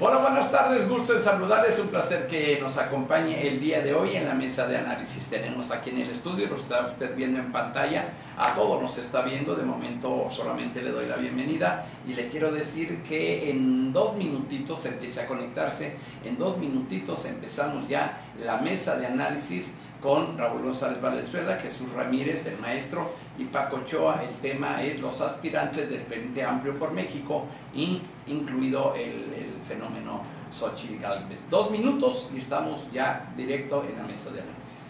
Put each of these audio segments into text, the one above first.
Hola, buenas tardes, gusto en saludarles, un placer que nos acompañe el día de hoy en la mesa de análisis. Tenemos aquí en el estudio, lo está usted viendo en pantalla, a todos nos está viendo, de momento solamente le doy la bienvenida y le quiero decir que en dos minutitos empiece a conectarse, en dos minutitos empezamos ya la mesa de análisis con Raúl González Valenzuela, Jesús Ramírez, el maestro, y Paco Ochoa. El tema es los aspirantes del Frente Amplio por México, y incluido el, fenómeno Xochitl Galvez. Dos minutos y estamos ya directo en la mesa de análisis.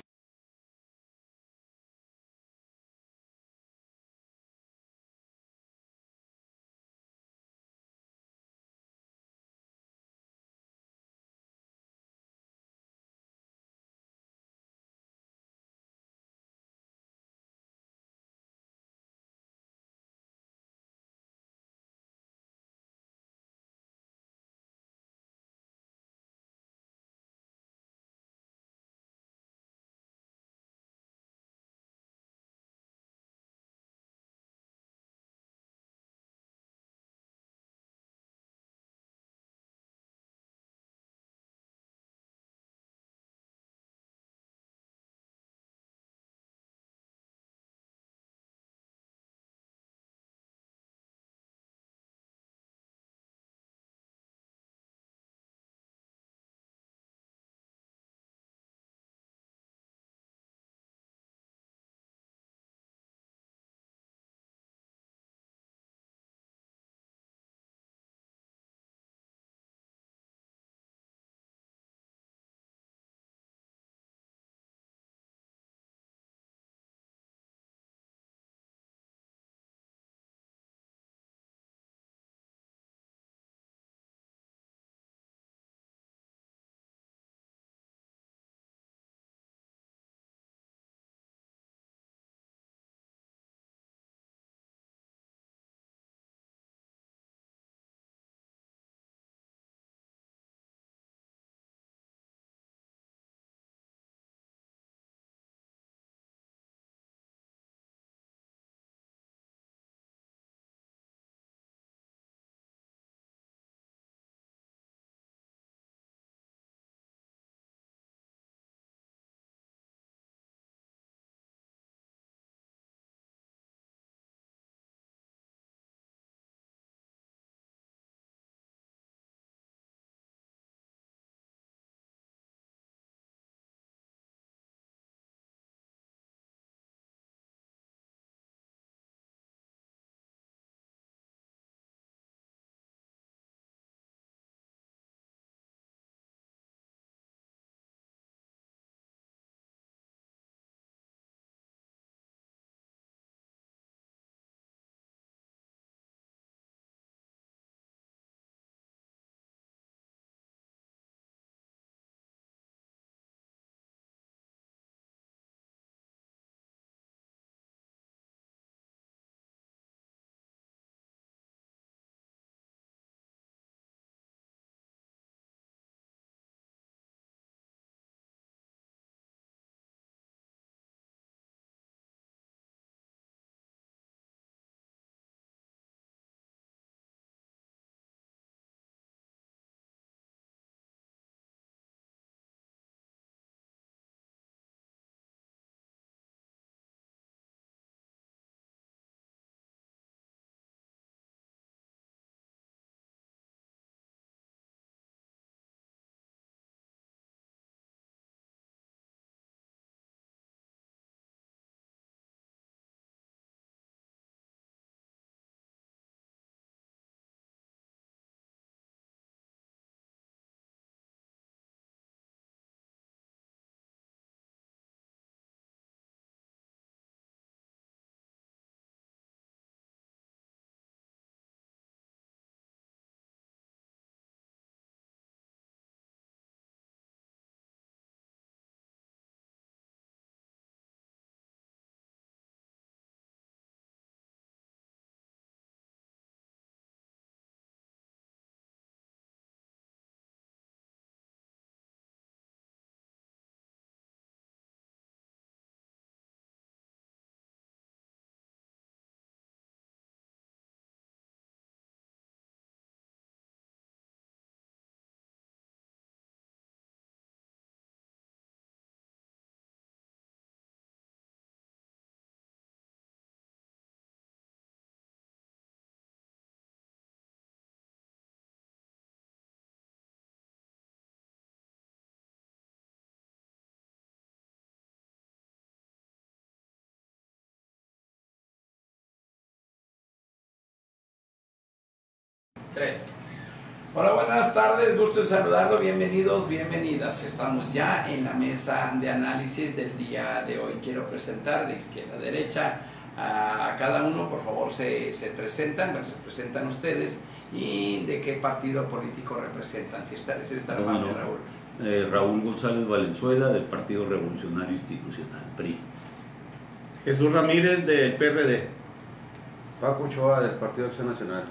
Tres. Hola, buenas tardes, gusto en saludarlo, bienvenidos, bienvenidas. Estamos ya en la mesa de análisis del día de hoy. Quiero presentar de izquierda a derecha a cada uno, por favor se, se presentan, bueno, se presentan ustedes y de qué partido político representan, si está, si está Raúl. Eh, Raúl González Valenzuela del Partido Revolucionario Institucional, PRI. Jesús Ramírez del PRD. Paco Ochoa del Partido Acción Nacional.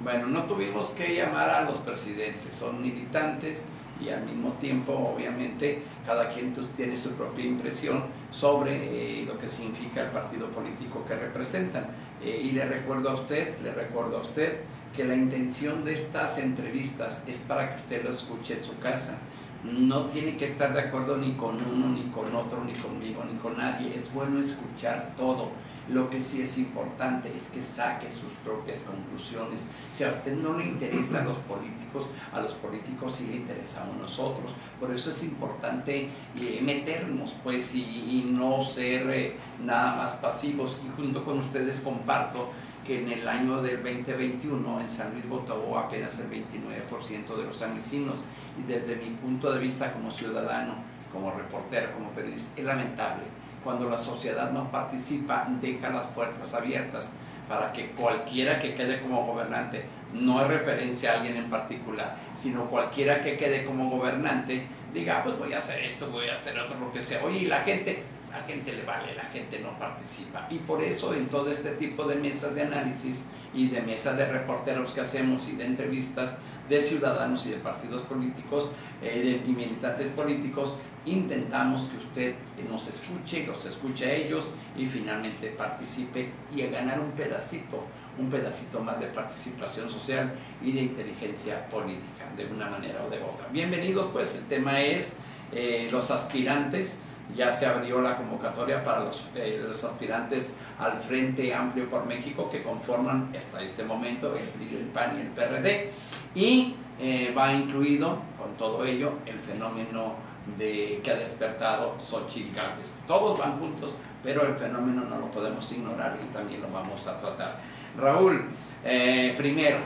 Bueno, no tuvimos que llamar a los presidentes, son militantes y al mismo tiempo, obviamente, cada quien tiene su propia impresión sobre eh, lo que significa el partido político que representan. Eh, y le recuerdo a usted, le recuerdo a usted que la intención de estas entrevistas es para que usted lo escuche en su casa. No tiene que estar de acuerdo ni con uno, ni con otro, ni conmigo, ni con nadie. Es bueno escuchar todo lo que sí es importante es que saque sus propias conclusiones. Si a usted no le interesan los políticos, a los políticos sí le interesamos nosotros. Por eso es importante eh, meternos, pues, y, no ser eh, nada más pasivos. Y junto con ustedes comparto que en el año del 2021 en San Luis votó apenas el 29% de los sanluisinos. Y desde mi punto de vista como ciudadano, como reportero, como periodista, es lamentable cuando la sociedad no participa, deja las puertas abiertas para que cualquiera que quede como gobernante, no es referencia a alguien en particular, sino cualquiera que quede como gobernante, diga, ah, pues voy a hacer esto, voy a hacer otro, lo que sea. Oye, y la gente, la gente le vale, la gente no participa. Y por eso en todo este tipo de mesas de análisis y de mesas de reporteros que hacemos y de entrevistas de ciudadanos y de partidos políticos eh, y militantes políticos, intentamos que usted nos escuche, los escuche a ellos y finalmente participe y a ganar un pedacito, un pedacito más de participación social y de inteligencia política, de una manera o de otra. Bienvenidos, pues el tema es eh, los aspirantes. Ya se abrió la convocatoria para los, eh, los, aspirantes al Frente Amplio por México que conforman hasta este momento el PRI, el PAN y el PRD. Y eh, va incluido con todo ello el fenómeno de, que ha despertado Xochitl Gálvez. Todos van juntos, pero el fenómeno no lo podemos ignorar y también lo vamos a tratar. Raúl, eh, primero,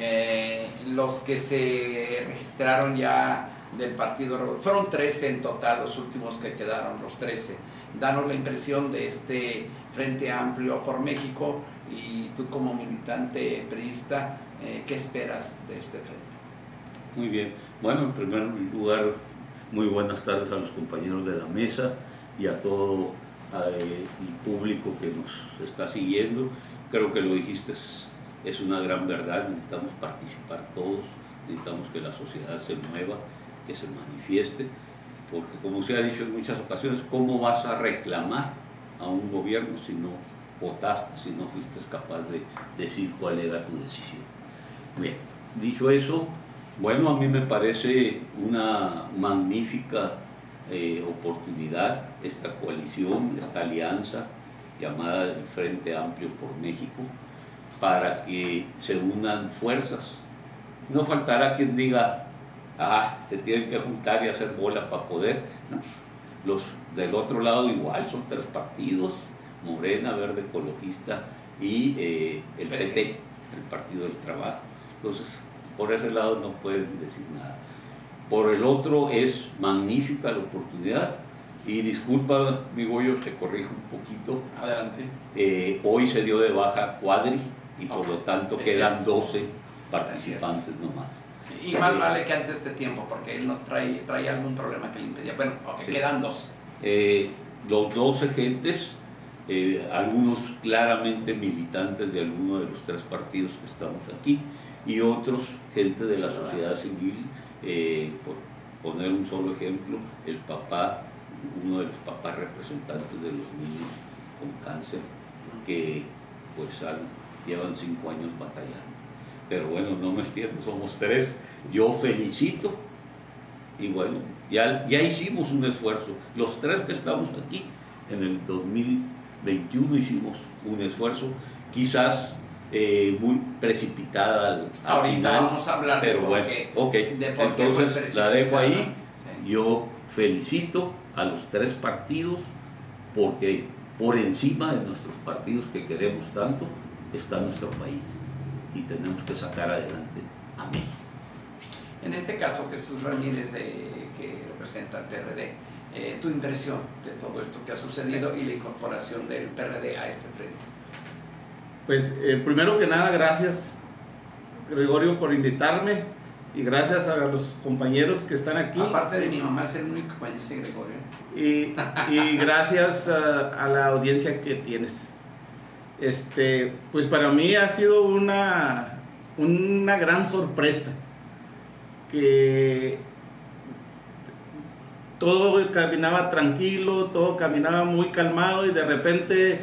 eh, los que se registraron ya del partido, fueron 13 en total, los últimos que quedaron, los 13. Danos la impresión de este Frente Amplio por México y tú como militante priista, eh, ¿qué esperas de este frente? Muy bien. Bueno, en primer lugar, muy buenas tardes a los compañeros de la mesa y a todo el público que nos está siguiendo. Creo que lo dijiste, es, una gran verdad, necesitamos participar todos, necesitamos que la sociedad se mueva, que se manifieste, porque como se ha dicho en muchas ocasiones, ¿cómo vas a reclamar a un gobierno si no votaste, si no fuiste capaz de decir cuál era tu decisión? Bien, dicho eso, bueno, a mí me parece una magnífica eh, oportunidad esta coalición, esta alianza llamada el Frente Amplio por México, para que se unan fuerzas. No faltará quien diga, ah, se tienen que juntar y hacer bola para poder. los del otro lado igual, son tres partidos, Morena, Verde Ecologista y eh, el PT, el Partido del Trabajo. Entonces, por ese lado no pueden decir nada. Por el otro es magnífica la oportunidad. Y disculpa, mi Goyo, te corrijo un poquito. Adelante. Eh, hoy se dio de baja Cuadri y por lo tanto quedan 12 participantes nomás. Y más vale que antes de tiempo, porque él no trae, trae algún problema que le impedía. Bueno, quedan dos. Eh, los 12 gentes, eh, algunos claramente militantes de alguno de los tres partidos que estamos aquí, y otros, de la sociedad civil, eh, por poner un solo ejemplo, el papá, uno de los papás representantes de los niños con cáncer, que pues llevan cinco años batallando. Pero bueno, no me extiendo, somos tres. Yo felicito y bueno, ya, ya hicimos un esfuerzo. Los tres que estamos aquí en el 2021 hicimos un esfuerzo, quizás eh, muy precipitada al, Ahorita vamos a hablar pero bueno, ok, entonces la dejo ahí. Yo felicito a los tres partidos porque por encima de nuestros partidos que queremos tanto está nuestro país. y tenemos que sacar adelante a México. En este caso, Jesús Ramírez, de, que representa el PRD, eh, tu impresión de todo esto que ha sucedido y la incorporación del PRD a este frente. Pues eh, primero que nada, gracias Gregorio por invitarme y gracias a los compañeros que están aquí. Aparte de mi mamá, es el único conoce Gregorio. Y, y gracias a, a, la audiencia que tienes. Este, pues para mí ha sido una, una gran sorpresa que todo caminaba tranquilo, todo caminaba muy calmado y de repente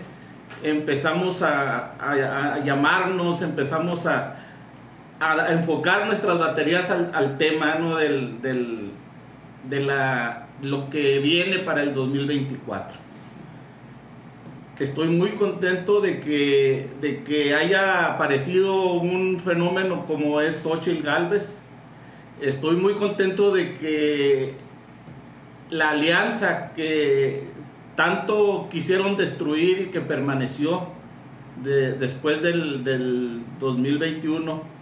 empezamos a, a, llamarnos, empezamos a, a, enfocar nuestras baterías al, al tema ¿no? del, del, de la, lo que viene para el 2024. Estoy muy contento de que, de que haya aparecido un fenómeno como es Xochitl Galvez. Estoy muy contento de que la alianza que tanto quisieron destruir y que permaneció de, después del, del 2021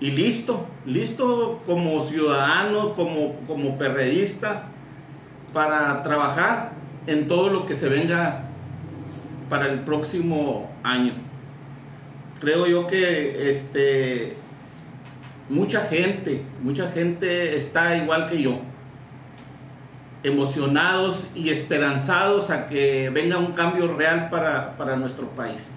y listo, listo como ciudadano, como, como perredista, para trabajar en todo lo que se venga para el próximo año. Creo yo que este, mucha gente, mucha gente está igual que yo, emocionados y esperanzados a que venga un cambio real para, para nuestro país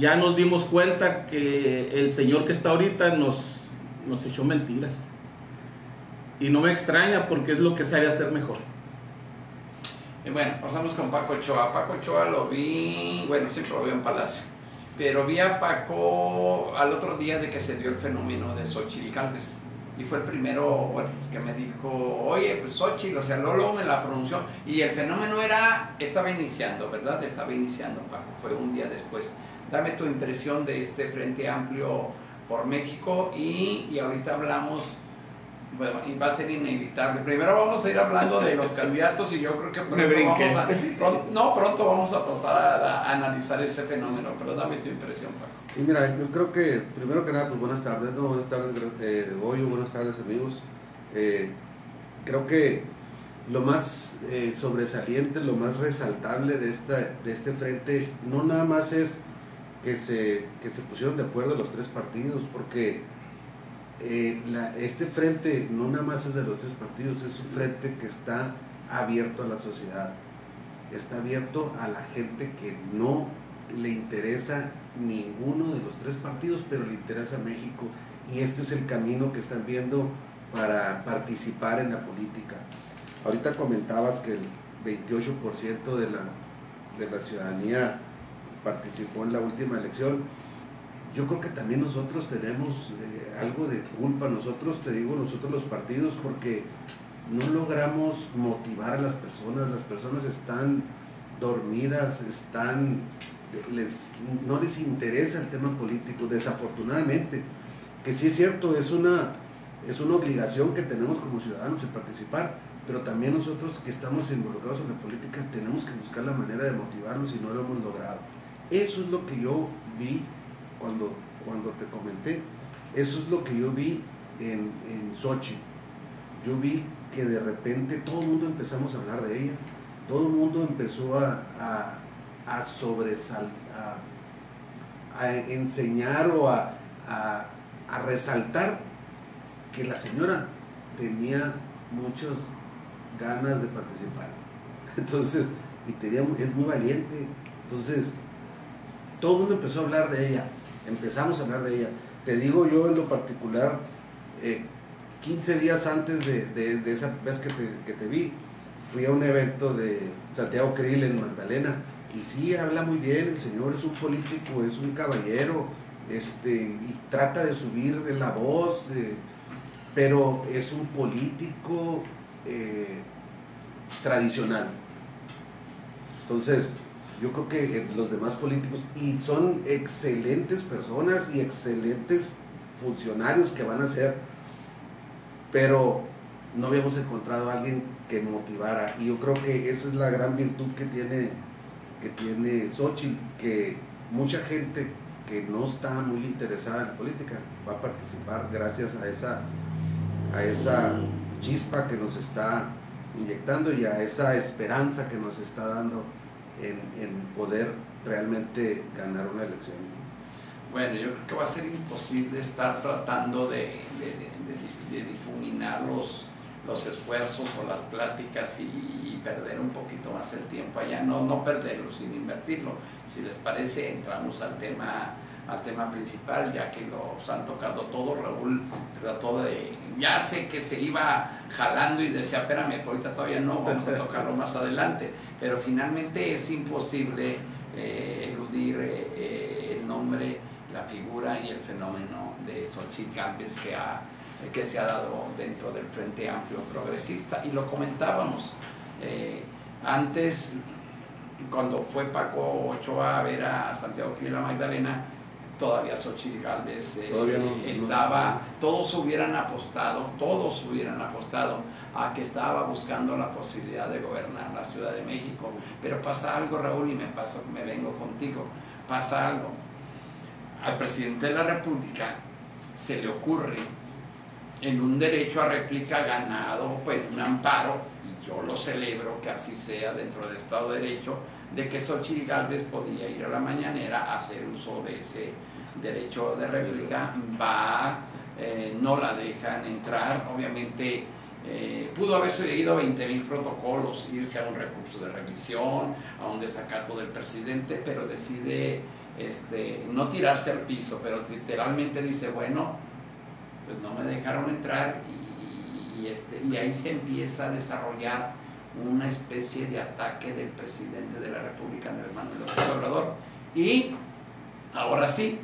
ya nos dimos cuenta que el Señor que está ahorita nos, nos echó mentiras. Y no me extraña porque es lo que sabe hacer mejor. Y bueno, pasamos con Paco Ochoa. Paco Ochoa lo vi, bueno, siempre lo veo en Palacio, pero vi a Paco al otro día de que se dio el fenómeno de Xochitl Galvez. Y fue el primero, que me dijo, oye, pues Xochitl, o sea, Lolo me la pronunció. Y el fenómeno era, estaba iniciando, ¿verdad? Estaba iniciando, Paco, fue un día después. Dame tu impresión de este Frente Amplio por México y, y ahorita hablamos, y va a ser inevitable. Primero vamos a ir hablando de los candidatos y yo creo que pronto vamos a, pronto, no, pronto vamos a pasar a, a, analizar ese fenómeno, pero dame tu impresión, Paco. Sí, mira, yo creo que primero que nada, pues buenas tardes, ¿no? Buenas tardes, eh, Goyo, buenas tardes, amigos. Eh, creo que lo más eh, sobresaliente, lo más resaltable de, esta, de este frente, no nada más es que se, que se pusieron de acuerdo los tres partidos, porque eh, este frente no nada más es de los tres partidos, es un frente que está abierto a la sociedad, está abierto a la gente que no le interesa ninguno de los tres partidos, pero le interesa México y este es el camino que están viendo para participar en la política. Ahorita comentabas que el 28% de la, de la ciudadanía participó en la última elección. Yo creo que también nosotros tenemos eh, algo de culpa, nosotros, te digo, nosotros los partidos, porque no logramos motivar a las personas, las personas están dormidas, están, les, no les interesa el tema político, desafortunadamente, que sí es cierto, es una, es una obligación que tenemos como ciudadanos de participar, pero también nosotros que estamos involucrados en la política tenemos que buscar la manera de motivarlos y no lo hemos logrado. Eso es lo que yo vi cuando, cuando te comenté. Eso es lo que yo vi en, en Sochi. Yo vi que de repente todo el mundo empezamos a hablar de ella. Todo el mundo empezó a, a, a sobresal, a, enseñar o a, a, a resaltar que la señora tenía muchas ganas de participar. Entonces, y tenía, es muy valiente. Entonces, todo el mundo empezó a hablar de ella, empezamos a hablar de ella. Te digo yo en lo particular, eh, 15 días antes de, de, esa vez que te, que te, vi, fui a un evento de Santiago Krill en Magdalena, y sí, habla muy bien, el señor es un político, es un caballero, este, y trata de subir la voz, eh, pero es un político eh, tradicional. Entonces, yo creo que los demás políticos, y son excelentes personas y excelentes funcionarios que van a ser, pero no habíamos encontrado a alguien que motivara. Y yo creo que esa es la gran virtud que tiene, que tiene Xochitl, que mucha gente que no está muy interesada en la política, va a participar gracias a esa, a esa chispa que nos está inyectando y a esa esperanza que nos está dando en, poder realmente ganar una elección. Bueno, yo creo que va a ser imposible estar tratando de, difuminar los, los esfuerzos o las pláticas y, perder un poquito más el tiempo allá, no, no perderlo, sino invertirlo. Si les parece, entramos al tema al tema principal, ya que los han tocado todo. Raúl trató de, ya sé que se iba jalando y decía, espérame, ahorita todavía no, vamos a tocarlo más adelante, pero finalmente es imposible eh, eludir eh, eh, el nombre, la figura y el fenómeno de Xochitl Gálvez que, ha, que se ha dado dentro del Frente Amplio Progresista. Y lo comentábamos antes, cuando fue Paco Ochoa a ver a Santiago y la Magdalena, todavía Xochitl Galvez estaba, todos hubieran apostado, todos hubieran apostado a que estaba buscando la posibilidad de gobernar la Ciudad de México. Pero pasa algo, Raúl, y me, paso, me vengo contigo, pasa algo. Al presidente de la República se le ocurre en un derecho a réplica ganado, pues un amparo, y yo lo celebro que así sea dentro del Estado de Derecho, de que Xochitl Galvez podía ir a la mañanera a hacer uso de ese derecho de réplica, va, eh, no la dejan entrar, obviamente eh, pudo haber seguido 20.000 protocolos, irse a un recurso de revisión, a un desacato del presidente, pero decide este, no tirarse al piso, pero literalmente dice, bueno, pues no me dejaron entrar y, este, y ahí se empieza a desarrollar una especie de ataque del presidente de la República, hermano López Obrador. Y ahora sí,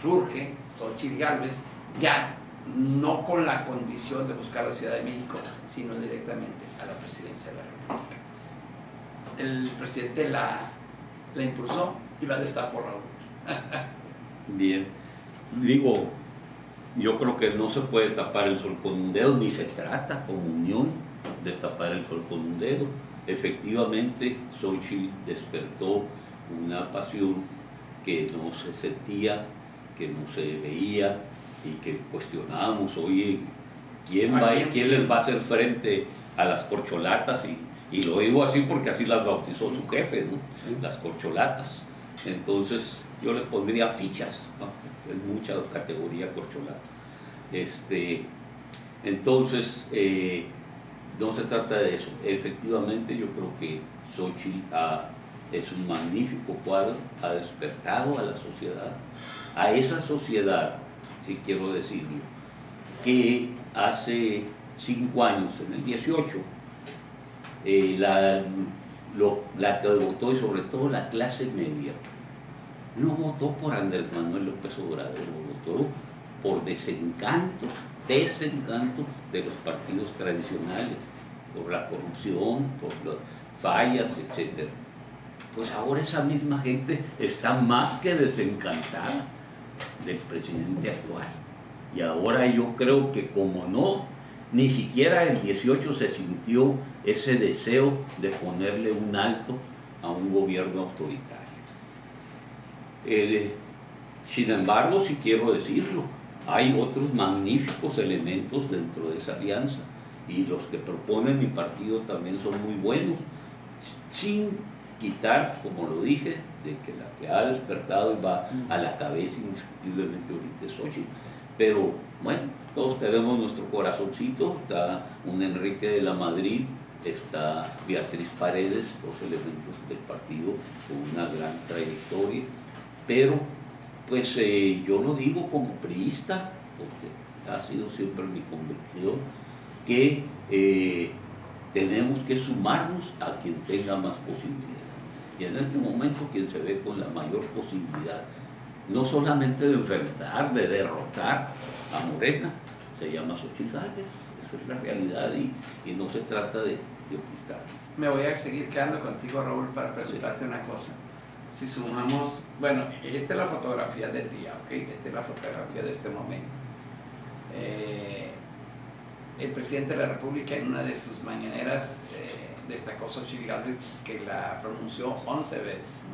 surge Xochitl Gálvez ya no con la condición de buscar la Ciudad de México, sino directamente a la presidencia de la República. El presidente la, la impulsó y la destapó Raúl. Bien, digo, yo creo que no se puede tapar el sol con un dedo, ni se trata como unión de tapar el sol con un dedo. Efectivamente, Xochitl despertó una pasión que no se sentía, que no se veía, y que cuestionábamos, oye, ¿quién, va, ¿quién les va a hacer frente a las corcholatas? Y, y lo digo así porque así las bautizó su jefe, ¿no? las corcholatas. Entonces yo les pondría fichas, ¿no? en mucha categoría corcholata. Este, entonces, eh, no se trata de eso. Efectivamente, yo creo que Xochitl es un magnífico cuadro, ha despertado a la sociedad, a esa sociedad si quiero decirlo, que hace cinco años, en el 18, eh, la, la que votó y sobre todo la clase media, no votó por Andrés Manuel López Obrador, votó por desencanto, desencanto de los partidos tradicionales, por la corrupción, por las fallas, etc. Pues ahora esa misma gente está más que desencantada del presidente actual. Y ahora yo creo que como no, ni siquiera el 18 se sintió ese deseo de ponerle un alto a un gobierno autoritario. Eh, sin embargo, si quiero decirlo, hay otros magníficos elementos dentro de esa alianza y los que propone mi partido también son muy buenos, sin quitar, como lo dije, de que la que ha despertado y va a la cabeza indiscutiblemente ahorita es. Pero bueno, todos tenemos nuestro corazoncito, está un Enrique de la Madrid, está Beatriz Paredes, dos elementos del partido con una gran trayectoria, pero pues eh, yo lo digo como priista, porque ha sido siempre mi convicción, que eh, tenemos que sumarnos a quien tenga más posibilidades. Y en este momento quien se ve con la mayor posibilidad, no solamente de enfrentar, de derrotar a Morena, se llama Xochitl Gálvez, esa es la realidad y, no se trata de, ocultar. Me voy a seguir quedando contigo, Raúl, para preguntarte una cosa. Si sumamos, bueno, esta es la fotografía del día, ¿ok? Esta es la fotografía de este momento. Eh, el presidente de la República en una de sus mañaneras eh, destacó Xochitl Galvez que la pronunció 11 veces.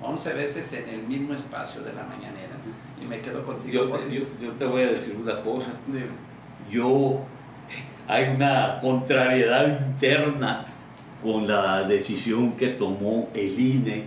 11 veces en el mismo espacio de la mañanera. Y me quedo contigo. Yo, por yo, eso. yo te voy a decir una cosa. Dime. Yo, hay una contrariedad interna con la decisión que tomó el INE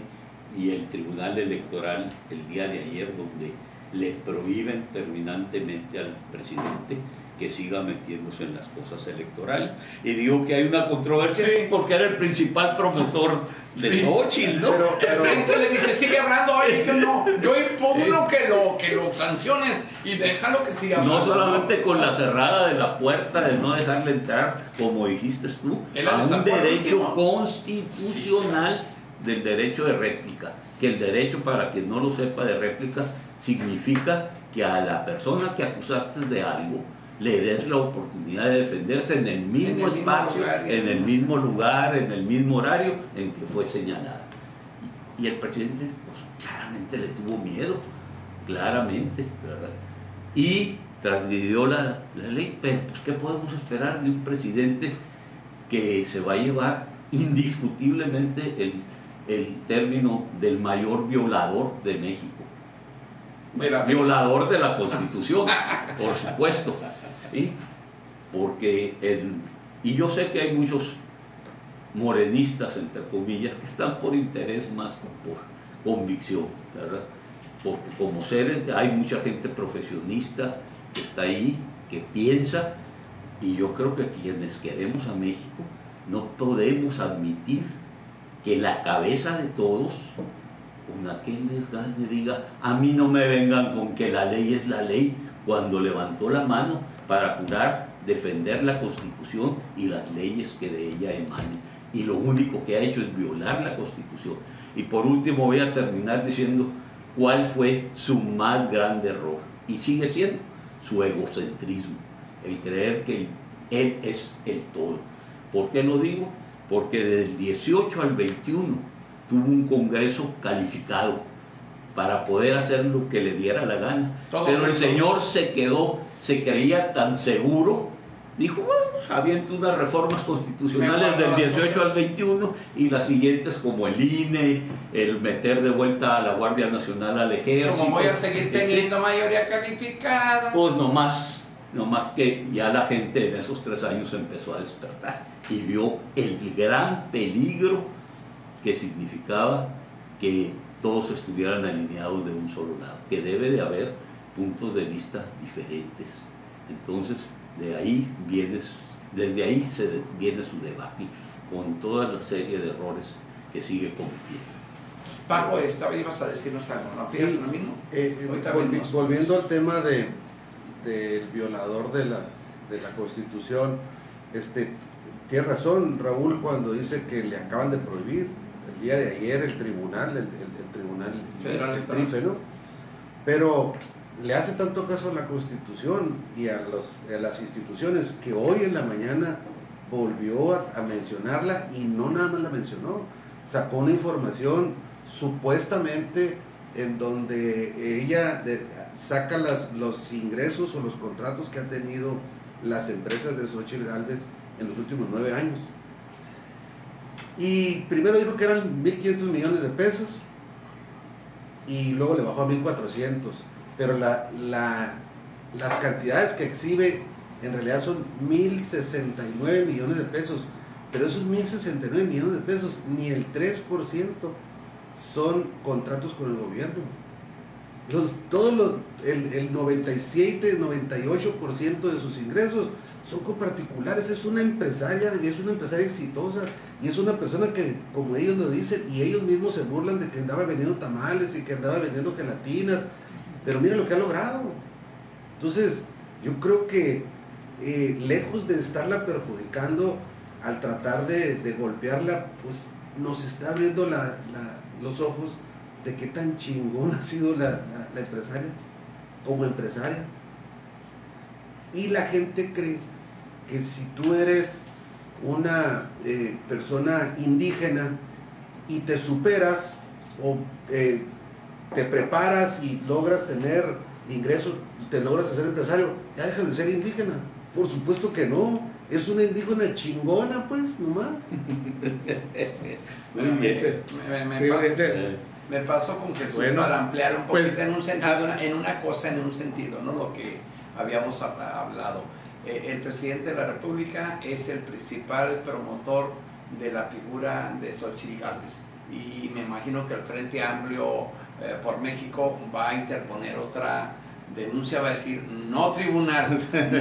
y el Tribunal Electoral el día de ayer, donde le prohíben terminantemente al presidente que siga metiéndose en las cosas electorales. Y digo que hay una controversia Sí. porque era el principal promotor de Sí. Xochitl, ¿no? Pero- El frente le dice, sigue hablando, oye, yo no, yo impugno que lo, que lo sanciones y déjalo que siga hablando. No solamente con la cerrada de la puerta de no dejarle entrar, como dijiste tú, a un derecho constitucional del derecho de réplica. Que el derecho, para quien no lo sepa, de réplica significa que a la persona que acusaste de algo le des la oportunidad de defenderse en el mismo el mismo espacio, lugar, en el mismo lugar, en el mismo horario en que fue señalada. Y el presidente pues, claramente le tuvo miedo, claramente, ¿verdad? Y transgredió la, la ley, pero pues, ¿qué podemos esperar de un presidente que se va a llevar indiscutiblemente el, el término del mayor violador de México? Mira, Violador de la Constitución, por supuesto. ¿Sí? Porque el, y yo sé que hay muchos morenistas, entre comillas, que están por interés más que por convicción. Porque como seres hay mucha gente profesionista que está ahí, que piensa, y yo creo que quienes queremos a México no podemos admitir que la cabeza de todos, con aquel desgane, diga, a mí no me vengan con que la ley es la ley, cuando levantó la mano para jurar defender la Constitución y las leyes que de ella emanen. Y lo único que ha hecho es violar la Constitución. Y por último voy a terminar diciendo cuál fue su más grande error. Y sigue siendo su egocentrismo, el creer que él es el todo. ¿Por qué lo digo? Porque del 18 al 21 tuvo un Congreso calificado para poder hacer lo que le diera la gana. Todo Pero el señor se quedó, se creía tan seguro, dijo, bueno, aviento unas reformas constitucionales del las 18 otras. al 21 y las siguientes como el INE, el meter de vuelta a la Guardia Nacional al ejército. como voy a seguir etcétera. teniendo mayoría calificada. Pues nomás, nomás que ya la gente en esos tres años empezó a despertar y vio el gran peligro que significaba que todos estuvieran alineados de un solo lado, que debe de haber puntos de vista diferentes. Entonces, de ahí vienes, desde ahí se viene su debate, con toda la serie de errores que sigue cometiendo. Paco, esta ibas a decirnos algo, ¿no? Sí. ¿Piensas lo mismo? Eh, eh, volvi- volviendo al tema de del violador de la, de la constitución, este, tiene razón Raúl cuando dice que le acaban de prohibir el día de ayer el tribunal, el, el- el tribunal Federal el. TRIFE, ¿no? Pero le hace tanto caso a la constitución y a, las instituciones que hoy en la mañana volvió a, mencionarla y no nada más la mencionó, sacó una información supuestamente en donde ella saca los ingresos o los contratos que han tenido las empresas de Xochitl Galvez en los últimos nueve años. Y primero dijo que eran 1.500 millones de pesos y luego le bajó a 1.400. Pero la, la- las cantidades que exhibe en realidad son 1.069 millones de pesos. Pero esos 1.069 millones de pesos, ni el 3% son contratos con el gobierno. Los, todos los, el, el 97, 98% de sus ingresos son con particulares. Es una empresaria, es una empresaria exitosa y es una persona que, como ellos lo dicen, y ellos mismos se burlan de que andaba vendiendo tamales y que andaba vendiendo gelatinas. Pero mira lo que ha logrado. Entonces, yo creo que eh, lejos de estarla perjudicando al tratar de, de golpearla, pues nos está abriendo la- la- los ojos de qué tan chingón ha sido la, la- empresaria como empresaria. Y la gente cree que si tú eres una eh, persona indígena y te superas o eh, te preparas y logras tener ingresos, te logras hacer empresario, ya dejas de ser indígena. Por supuesto que no. Es una indígena chingona, pues, nomás. Muy bien. Me, me- me Me pasó con Jesús Bueno, para ampliar un pues, poquito en un sentido, ah. en una cosa, en un sentido, ¿no? Lo que habíamos hab- hablado. Eh, el presidente de la República es el principal promotor de la figura de Xochitl Gálvez. Y me imagino que el Frente Amplio eh, por México va a interponer otra denuncia, va a decir, no tribunal,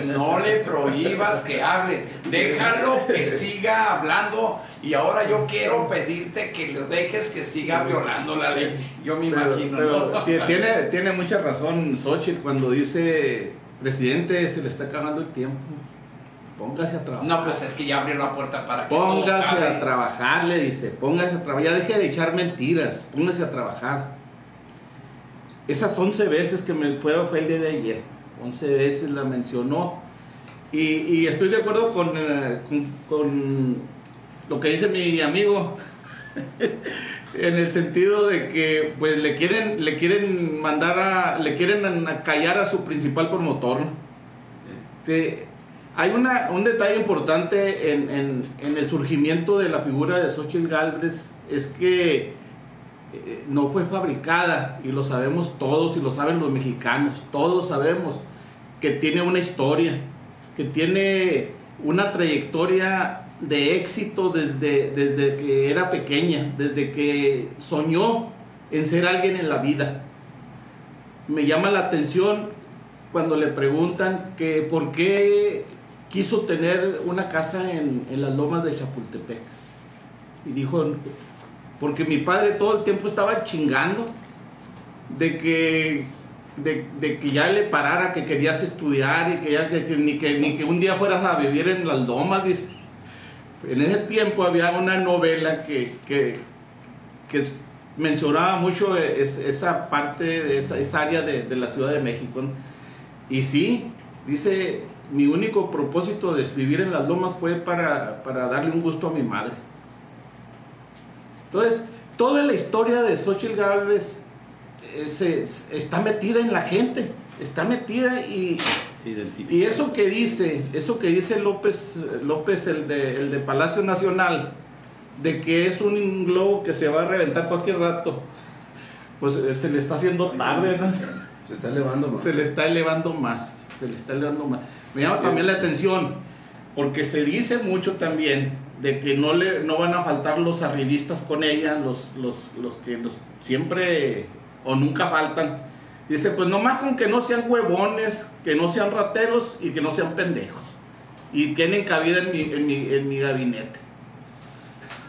no le prohíbas que hable, déjalo que siga hablando y ahora yo quiero pedirte que lo dejes que siga violando la ley. Yo me Pero- imagino, pero tiene, tiene mucha razón Xochitl cuando dice, presidente, se le está acabando el tiempo. Póngase a trabajar. No, pues es que ya abrió la puerta para que Póngase a trabajar, le dice. Póngase a trabajar. Ya deje de echar mentiras. Póngase a trabajar. Esas 11 veces que me fue, el día de ayer. 11 veces la mencionó. Y, estoy de acuerdo con, eh, con, con lo que dice mi amigo. en el sentido de que pues le quieren le quieren mandar a le quieren callar a su principal promotor. Este, hay una, un detalle importante en, en- en el surgimiento de la figura de Xochitl Galvez es que eh, no fue fabricada y lo sabemos todos y lo saben los mexicanos todos sabemos que tiene una historia que tiene una trayectoria de éxito desde, desde que era pequeña, desde que soñó en ser alguien en la vida. Me llama la atención cuando le preguntan que por qué quiso tener una casa en, en las lomas de Chapultepec. Y dijo, porque mi padre todo el tiempo estaba chingando de que, de, de que ya le parara, que querías estudiar y que, ya, que- que ni, que, ni que un día fueras a vivir en las lomas. Dice. En ese tiempo había una novela que, que, que mencionaba mucho es- esa parte, esa, esa área de, de la Ciudad de México. ¿no? Y sí, dice, mi único propósito de vivir en las lomas fue para, para darle un gusto a mi madre. Entonces, toda la historia de Xochitl Gálvez eh, está metida en la gente, está metida y, y eso que dice, eso que dice López, López el de, el de Palacio Nacional, de que es un globo que se va a reventar cualquier rato, pues eh, se le está haciendo tarde, ¿no? Se está elevando más. se le está elevando más, se le está elevando más. Me llama también la atención, porque se dice mucho también de que no le no van a faltar los arribistas con ella, los, los, los que los siempre o nunca faltan. Dice, pues nomás con que no sean huevones, que no sean rateros y que no sean pendejos. Y tienen cabida en mi, en mi, en mi gabinete.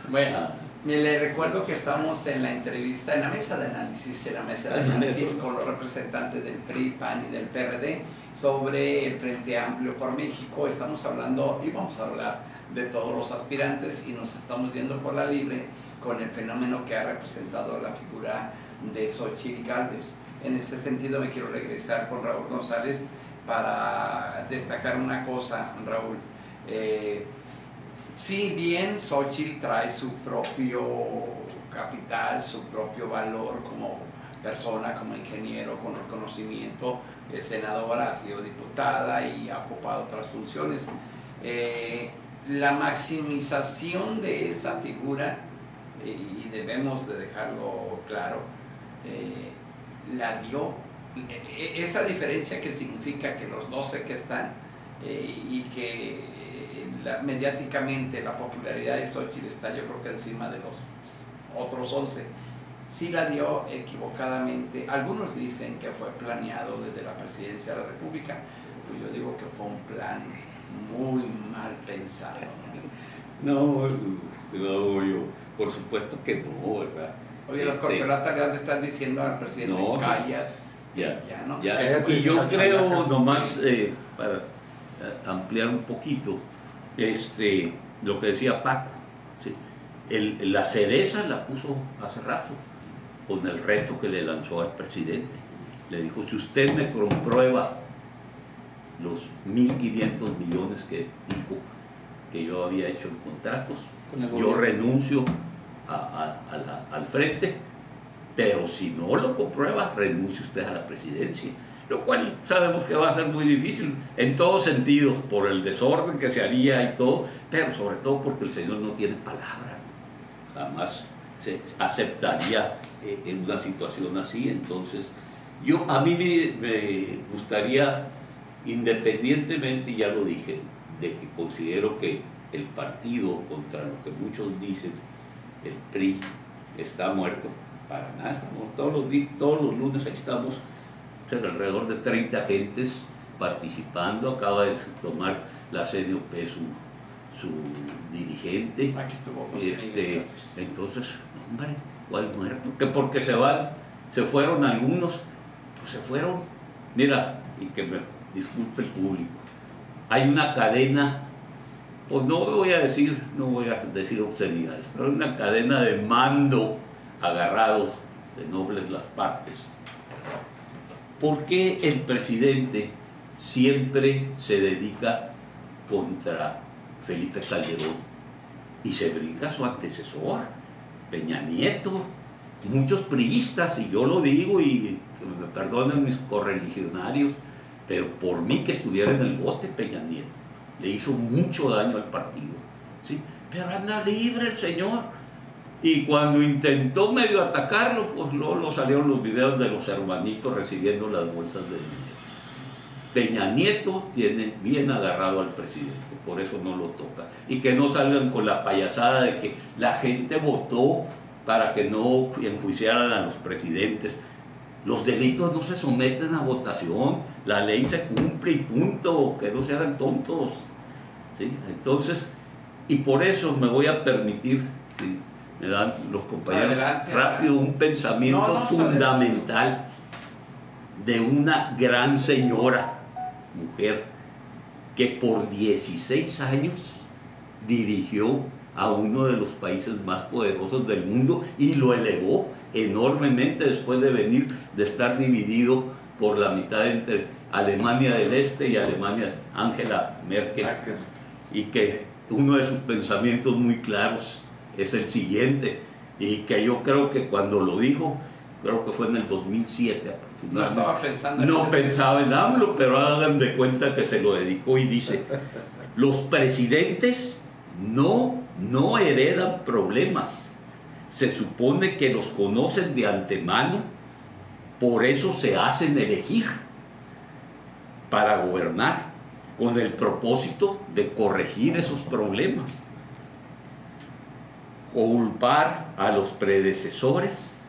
Bueno, le recuerdo que estamos en la entrevista, en la mesa de análisis, en la mesa de análisis con los representantes del PRI, PAN y del PRD sobre el Frente Amplio por México. Estamos hablando y vamos a hablar de todos los aspirantes y nos estamos viendo por la libre con el fenómeno que ha representado la figura de Xochitl Galvez. En ese sentido me quiero regresar con Raúl González para destacar una cosa, Raúl. Eh, si bien Xochitl trae su propio capital, su propio valor como persona, como ingeniero, con el conocimiento, es senadora, ha sido diputada y ha ocupado otras funciones. eh, la maximización de esa figura, y debemos de dejarlo claro, eh, la dio e- e- esa diferencia que significa que los 12 que están eh, y que eh, mediáticamente la popularidad de Xochitl está yo creo que encima de los otros 11 sí la dio equivocadamente. Algunos dicen que fue planeado desde la presidencia de la república pues yo digo que fue un plan muy mal pensado ¿no? No, estimado yo, por supuesto que no, ¿verdad? oye los Este, corcholatas le están diciendo al presidente No, no. callas Ya, ya no ya. Cállate, Y yo creo, nomás eh, para eh, ampliar un poquito, este, lo que decía Paco, ¿sí? El- la cereza la puso hace rato con el reto que le lanzó al presidente. Le dijo, si usted me comprueba los 1.500 millones que dijo que yo había hecho en contratos, yo renuncio a- a- a la- al frente, pero si no lo comprueba, renuncie usted a la presidencia. Lo cual sabemos que va a ser muy difícil en todos sentidos, por el desorden que se haría y todo, pero sobre todo porque el Señor no tiene palabra. Jamás se aceptaría eh, en una situación así. Entonces, yo a mí me, me gustaría, independientemente, ya lo dije, de que considero que el partido, contra lo que muchos dicen, el PRI, está muerto, para nada, estamos todos los, todos los lunes ahí estamos, alrededor de 30 agentes participando, acaba de tomar la CNOP su, su dirigente, este, entonces, hombre, ¿cuál muerto? Que porque se van, se fueron algunos, pues se fueron. Mira, y que me disculpe el público, hay una cadena, pues no voy a decir, no voy a decir obscenidades, pero hay una cadena de mando agarrados de nobles las partes. ¿Por qué el presidente siempre se dedica contra Felipe Calderón y se brinca a su antecesor, Peña Nieto, muchos priistas, y yo lo digo y me perdonen mis correligionarios, pero por mí que estuviera en el bote Peña Nieto, le hizo mucho daño al partido, ¿sí? pero anda libre el señor. Y cuando intentó medio atacarlo, pues luego salieron los videos de los hermanitos recibiendo las bolsas de dinero. Peña Nieto tiene bien agarrado al presidente, por eso no lo toca. Y que no salgan con la payasada de que la gente votó para que no enjuiciaran a los presidentes. Los delitos no se someten a votación, la ley se cumple y punto, que no se hagan tontos. ¿sí? Entonces, y por eso me voy a permitir, me dan los compañeros, Adelante, rápido un pensamiento No, no, fundamental de una gran señora, mujer, que por 16 años dirigió a uno de los países más poderosos del mundo y lo elevó enormemente después de venir de estar dividido por la mitad entre Alemania del Este y Alemania, Angela Merkel. Y que uno de sus pensamientos muy claros es el siguiente, y que yo creo que cuando lo dijo, creo que fue en el 2007 No estaba pensando en No pensaba en AMLO, pero hagan de cuenta que se lo dedicó y dice, los presidentes no, no heredan problemas. Se supone que los conocen de antemano, por eso se hacen elegir para gobernar con el propósito de corregir esos problemas. Culpar a los predecesores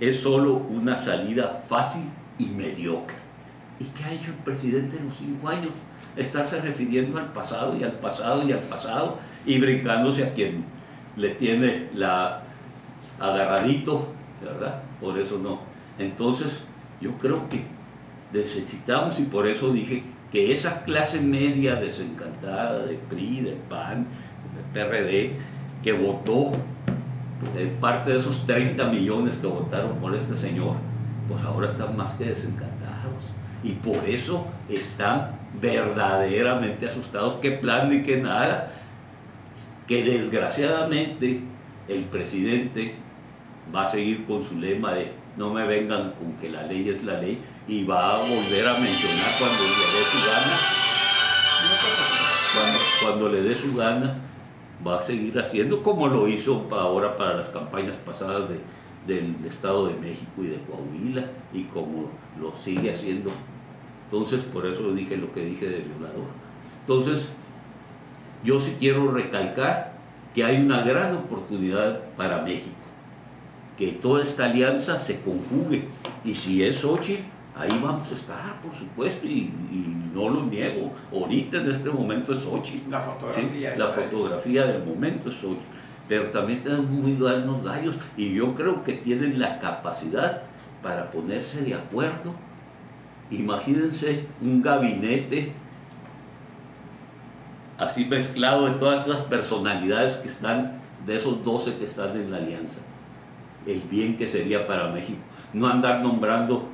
es solo una salida fácil y mediocre. ¿Y qué ha hecho el presidente en los cinco años? Estarse refiriendo al pasado y al pasado y al pasado y brincándose a quien le tiene la agarradito, ¿verdad? Por eso no. Entonces, yo creo que necesitamos y por eso dije que esa clase media desencantada de PRI, de PAN, de PRD, que votó eh, parte de esos 30 millones que votaron por este señor, pues ahora están más que desencantados. Y por eso están verdaderamente asustados. ¿Qué plan ni qué nada? Que desgraciadamente el presidente va a seguir con su lema de no me vengan con que la ley es la ley y va a volver a mencionar cuando le dé su gana, cuando, cuando le dé su gana, va a seguir haciendo como lo hizo ahora para las campañas pasadas de- del Estado de México y de Coahuila y como lo sigue haciendo. Entonces, por eso dije lo que dije de violador. Entonces, yo sí quiero recalcar que hay una gran oportunidad para México, que toda esta alianza se conjugue. Y si es Xochitl, ahí vamos a estar, por supuesto, y, y no lo niego. Ahorita en este momento es Xochitl. La ¿sí? fotografía. La esa, fotografía del momento es Xochitl. Pero también tenemos muy buenos gallos y yo creo que tienen la capacidad para ponerse de acuerdo. Imagínense un gabinete así mezclado de todas esas personalidades que están, de esos 12 que están en la alianza. El bien que sería para México. No andar nombrando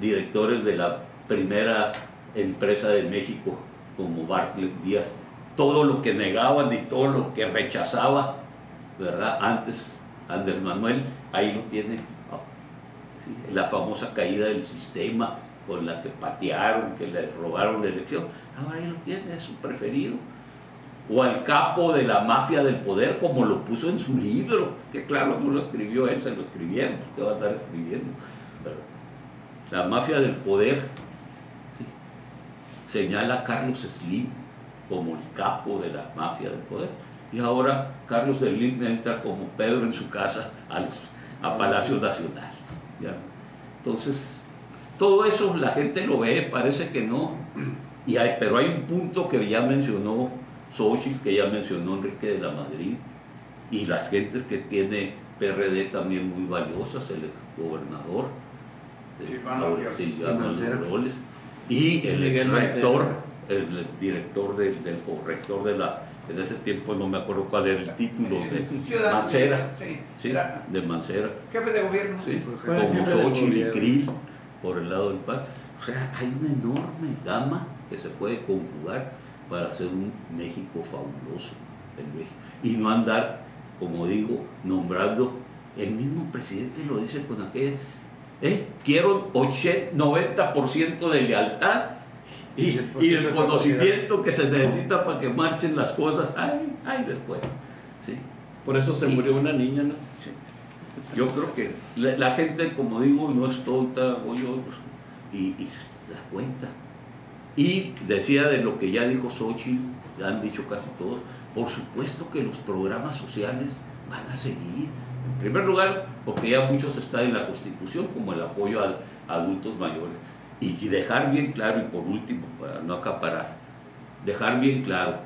directores de la primera empresa de México como Bartlett Díaz. Todo lo que negaban y todo lo que rechazaba, ¿verdad? Antes, Andrés Manuel, ahí lo tiene. la famosa caída del sistema con la que patearon, que le robaron la elección. Ahora ahí lo tiene, es su preferido. O al capo de la mafia del poder, como lo puso en su libro, que claro, no lo escribió él, se lo escribieron, que va a estar escribiendo. La mafia del poder señala a Carlos Slim como el capo de la mafia del poder. Y ahora Carlos Slim entra como Pedro en su casa a, los, a Palacio Nacional. Entonces, todo eso la gente lo ve, parece que no. Y hay, pero hay un punto que ya mencionó Xochitl, que ya mencionó Enrique de la Madrid, y las gentes que tiene PRD también muy valiosas, el gobernador, y el ex rector, el, director del corrector de la en ese tiempo no me acuerdo cuál era el título de Mancera, sí, de Mancera. Jefe de gobierno. Sí, como Xochitl y Krill por el lado del PAN. O sea, hay una enorme gama que se puede conjugar para hacer un México fabuloso en México. Y no andar, como digo, nombrando, el mismo presidente lo dice con aquella, ¿eh? quiero 80, 90% de lealtad y, y el conocimiento que se necesita para que marchen las cosas, ay, ay, después. ¿sí? Por eso se murió una niña, ¿no? Yo creo que la, gente, como digo, no es tonta, y, y se da cuenta. Y decía de lo que ya dijo Xochitl, han dicho casi todos, por supuesto que los programas sociales van a seguir. En primer lugar, porque ya muchos están en la Constitución, como el apoyo a, adultos mayores. Y dejar bien claro, y por último, para no acaparar, dejar bien claro,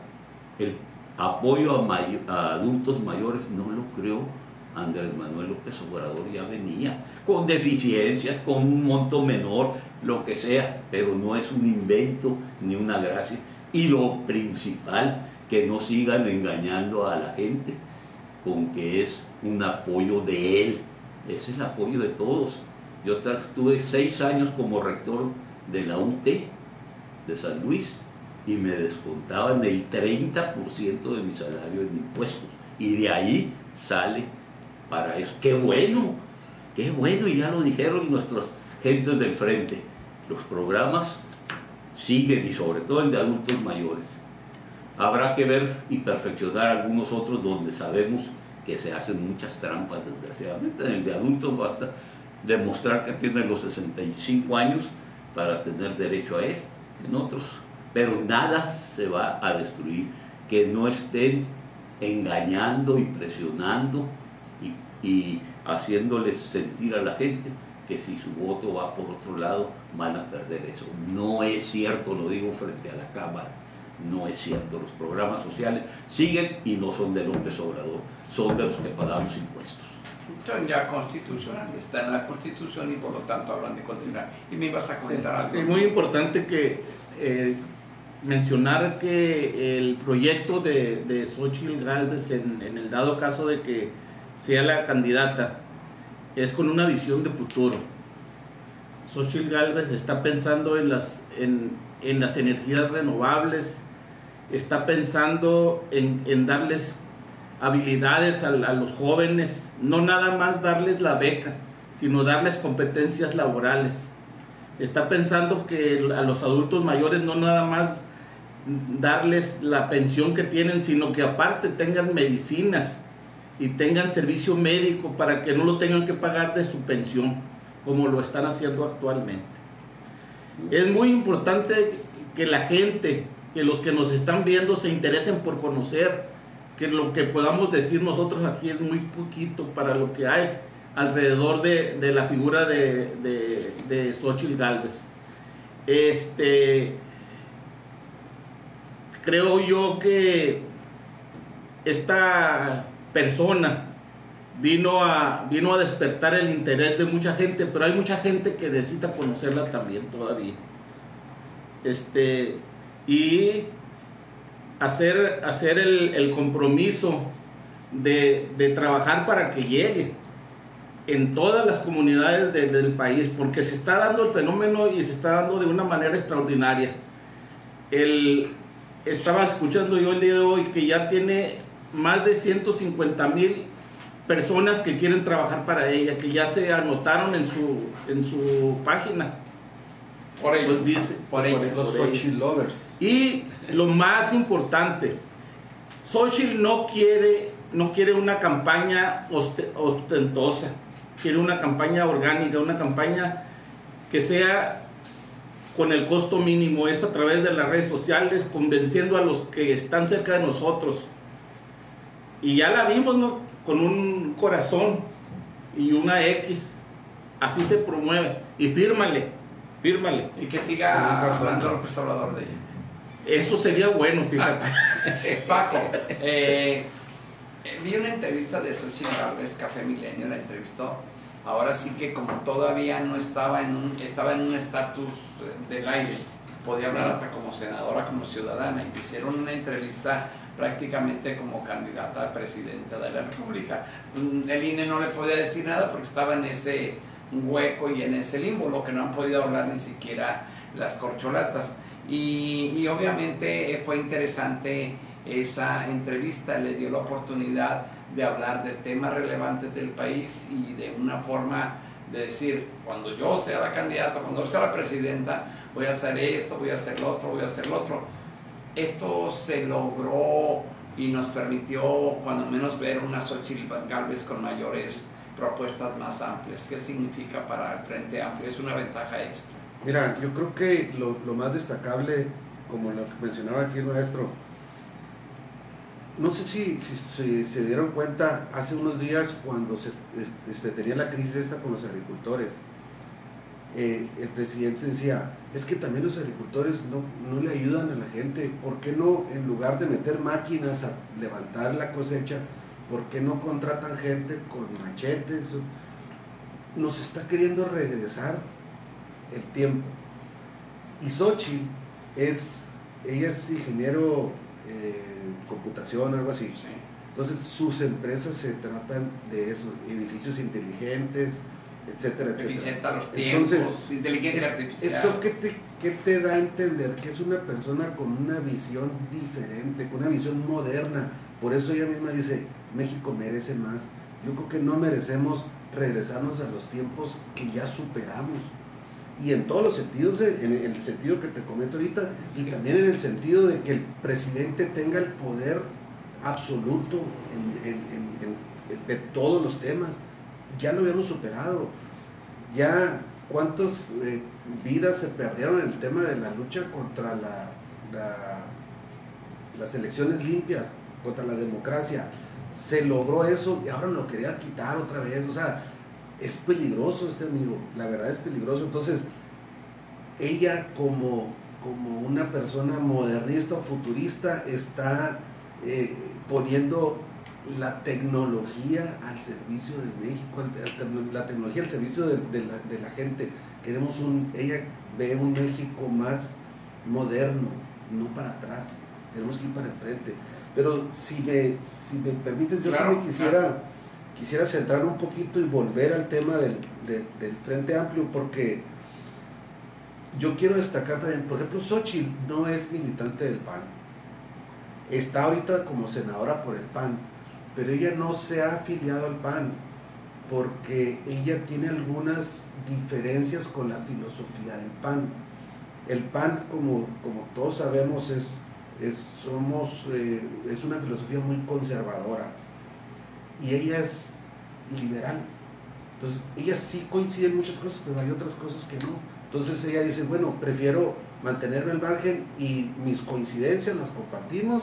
el apoyo a, a adultos mayores no lo creo Andrés Manuel López Obrador ya venía, con deficiencias, con un monto menor, lo que sea, pero no es un invento ni una gracia. Y lo principal, que no sigan engañando a la gente con que es un apoyo de él. Ese es el apoyo de todos. Yo estuve seis años como rector de la UT de San Luis y me descontaban el 30% de mi salario en impuestos. Y de ahí sale para eso. Qué bueno, qué bueno, y ya lo dijeron nuestros gentes del frente. Los programas siguen y sobre todo el de adultos mayores. Habrá que ver y perfeccionar algunos otros donde sabemos que se hacen muchas trampas, desgraciadamente. En el de adultos basta demostrar que tienen los 65 años para tener derecho a él. En otros, pero nada se va a destruir que no estén engañando y presionando y haciéndoles sentir a la gente que si su voto va por otro lado van a perder eso. No es cierto, lo digo frente a la Cámara, no es cierto. Los programas sociales siguen y no son de López Obrador, son de los que pagamos impuestos. Son ya constitucionales, está en la constitución y por lo tanto hablan de continuar. Y me ibas a comentar algo. Es muy importante que eh, mencionar que el proyecto de, de Xochitl Galvez, en, en el dado caso de que sea la candidata, es con una visión de futuro. Xochitl Galvez está pensando en las, en, las energías renovables, está pensando en, darles habilidades a, los jóvenes, no nada más darles la beca, sino darles competencias laborales. Está pensando que a los adultos mayores no nada más darles la pensión que tienen, sino que aparte tengan medicinas, y tengan servicio médico para que no lo tengan que pagar de su pensión, como lo están haciendo actualmente. Es muy importante que la gente, que los que nos están viendo se interesen por conocer, que lo que podamos decir nosotros aquí es muy poquito para lo que hay alrededor de, la figura de, de, de Xochitl Galvez. Este, creo yo que esta persona vino a, vino a despertar el interés de mucha gente, pero hay mucha gente que necesita conocerla también todavía. Este, y hacer, hacer el, compromiso de, trabajar para que llegue en todas las comunidades del país, porque se está dando el fenómeno y se está dando de una manera extraordinaria. El, estaba escuchando yo el día de hoy que ya tiene más de 150 mil personas que quieren trabajar para ella, que ya se anotaron en su, en su página. Por ellos. Pues dice, por, ellos, los Sochi Lovers. Y lo más importante, Xochitl no quiere, no quiere una campaña ostentosa, quiere una campaña orgánica, una campaña que sea con el costo mínimo, es a través de las redes sociales, convenciendo a los que están cerca de nosotros. Y ya la vimos, ¿no? Con un corazón y una X. Así se promueve. Y fírmale, fírmale. Y que siga hablando López Obrador de ella. Eso sería bueno, fíjate. Paco, eh, vi una entrevista de Xochitl Gálvez, Café Milenio, la entrevistó ahora sí que como todavía no estaba en un estaba en un estatus del aire, podía hablar hasta como senadora, como ciudadana, y hicieron una entrevista prácticamente como candidata a presidenta de la República. El INE no le podía decir nada porque estaba en ese hueco y en ese limbo, lo que no han podido hablar ni siquiera las corcholatas. Y, y obviamente fue interesante esa entrevista, le dio la oportunidad de hablar de temas relevantes del país y de una forma de decir, cuando yo sea la candidata, cuando yo sea la presidenta, voy a hacer esto, voy a hacer lo otro, voy a hacer lo otro. Esto se logró y nos permitió, cuando menos, ver una Xochitl Galvez con mayores propuestas más amplias. ¿Qué significa para el Frente Amplio? Es una ventaja extra. Mira, yo creo que lo, lo más destacable, como lo que mencionaba aquí el maestro, no sé si, se dieron cuenta hace unos días cuando se este, tenía la crisis esta con los agricultores. Eh, el presidente decía, es que también los agricultores no, le ayudan a la gente, ¿por qué no, en lugar de meter máquinas a levantar la cosecha, ¿por qué no contratan gente con machetes? Nos está queriendo regresar el tiempo. Y Xochitl es, ella es ingeniero eh, computación, algo así. Entonces sus empresas se tratan de eso, edificios inteligentes, etcétera, etcétera. los tiempos, Entonces, inteligencia artificial. ¿Eso qué te, qué te da a entender? Que es una persona con una visión diferente, con una visión moderna. Por eso ella misma dice, México merece más. Yo creo que no merecemos regresarnos a los tiempos que ya superamos y en todos los sentidos, en el sentido que te comento ahorita, y también en el sentido de que el presidente tenga el poder absoluto de todos los temas. Ya lo habíamos superado. Ya cuántas eh, vidas se perdieron en el tema de la lucha contra la, las elecciones limpias, contra la democracia. Se logró eso y ahora lo quería quitar otra vez. O sea, es peligroso este amigo, la verdad es peligroso. Entonces, ella como, como una persona modernista o futurista está eh, poniendo la tecnología al servicio de México, la tecnología al servicio de, la, gente. Queremos un, ella ve un México más moderno, no para atrás. Tenemos que ir para enfrente. Pero si me, si me permites, yo sí me quisiera quisiera centrar un poquito y volver al tema del, Frente Amplio, porque yo quiero destacar también, por ejemplo, Xochitl no es militante del PAN. Está ahorita como senadora por el PAN, pero ella no se ha afiliado al PAN porque ella tiene algunas diferencias con la filosofía del PAN. El PAN, como, como todos sabemos, es, es, somos, eh, es una filosofía muy conservadora y ella es liberal. Entonces, ella sí coincide en muchas cosas, pero hay otras cosas que no. Entonces ella dice, bueno, prefiero mantenerme al margen y mis coincidencias las compartimos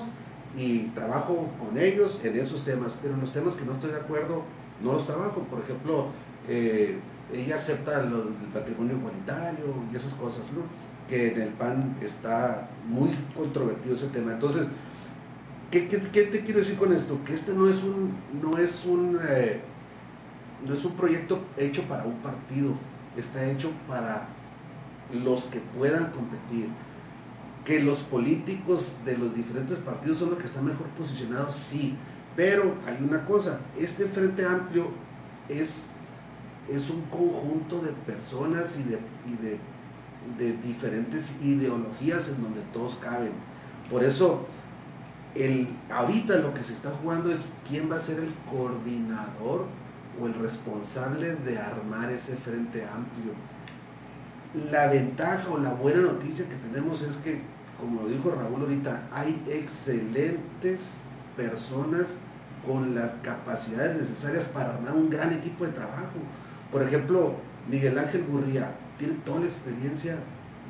y trabajo con ellos en esos temas, pero en los temas que no estoy de acuerdo, no los trabajo. Por ejemplo, eh, ella acepta el patrimonio igualitario y esas cosas, ¿no? Que en el PAN está muy controvertido ese tema. Entonces, ¿Qué, te quiero decir con esto? Que este no es un, no es un, eh, no es un proyecto hecho para un partido, está hecho para los que puedan competir. Que los políticos de los diferentes partidos son los que están mejor posicionados, sí. Pero hay una cosa, este Frente Amplio es, es un conjunto de personas y de, de, de diferentes ideologías en donde todos caben. Por eso el, ahorita lo que se está jugando es quién va a ser el coordinador o el responsable de armar ese frente amplio. La ventaja o la buena noticia que tenemos es que, como lo dijo Raúl ahorita, hay excelentes personas con las capacidades necesarias para armar un gran equipo de trabajo. Por ejemplo, Miguel Ángel Gurría tiene toda la experiencia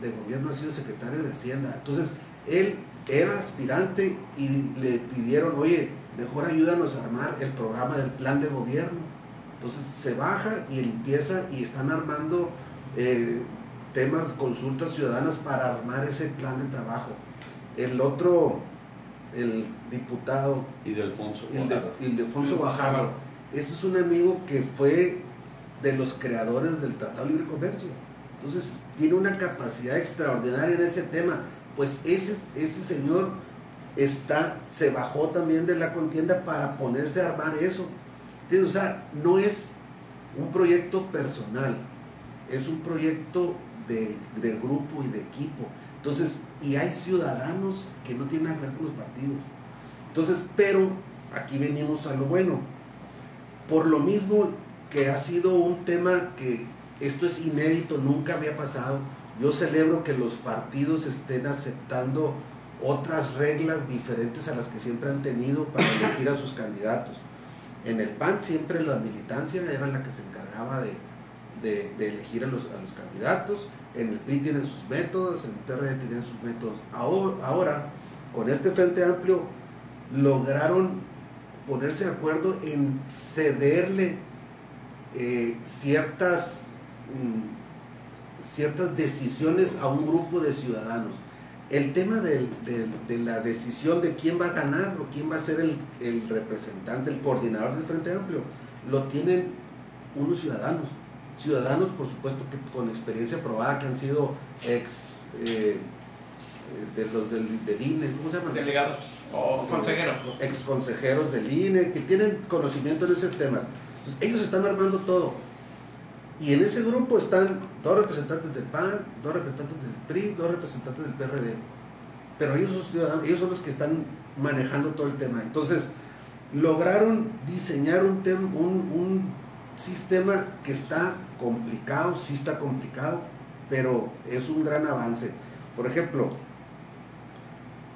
de gobierno, ha sido secretario de Hacienda. Entonces, él era aspirante y le pidieron, oye, mejor ayúdanos a armar el programa del plan de gobierno. Entonces se baja y empieza y están armando eh, temas, consultas ciudadanas para armar ese plan de trabajo. El otro, el diputado... Y de Alfonso el de, el de Alfonso Guajardo. Ese es un amigo que fue de los creadores del Tratado de Libre Comercio. Entonces tiene una capacidad extraordinaria en ese tema. Pues ese, ese señor está, se bajó también de la contienda para ponerse a armar eso. o sea, no es un proyecto personal, es un proyecto de, grupo y de equipo. Entonces, y hay ciudadanos que no tienen nada que ver con los partidos. Entonces, pero aquí venimos a lo bueno. Por lo mismo que ha sido un tema que esto es inédito, nunca había pasado. Yo celebro que los partidos estén aceptando otras reglas diferentes a las que siempre han tenido para elegir a sus candidatos. En el PAN siempre la militancia era la que se encargaba de, elegir a los, a los, candidatos. En el PRI tienen sus métodos, en el PRD tienen sus métodos. Ahora, con este Frente Amplio, lograron ponerse de acuerdo en cederle eh, ciertas, mm, ciertas decisiones a un grupo de ciudadanos. El tema de la decisión de quién va a ganar o quién va a ser el, representante, el coordinador del Frente Amplio, lo tienen unos ciudadanos. Ciudadanos, por supuesto, que con experiencia probada, que han sido ex eh, de los del, INE, ¿cómo se llaman? Delegados o consejeros. Ex consejeros del INE, que tienen conocimiento en esos temas ellos están armando todo. Y en ese grupo están dos representantes del PAN, dos representantes del PRI, dos representantes del PRD. Pero ellos son, ellos son los que están manejando todo el tema. Entonces, lograron diseñar un, un, un sistema que está complicado, sí está complicado, pero es un gran avance. Por ejemplo,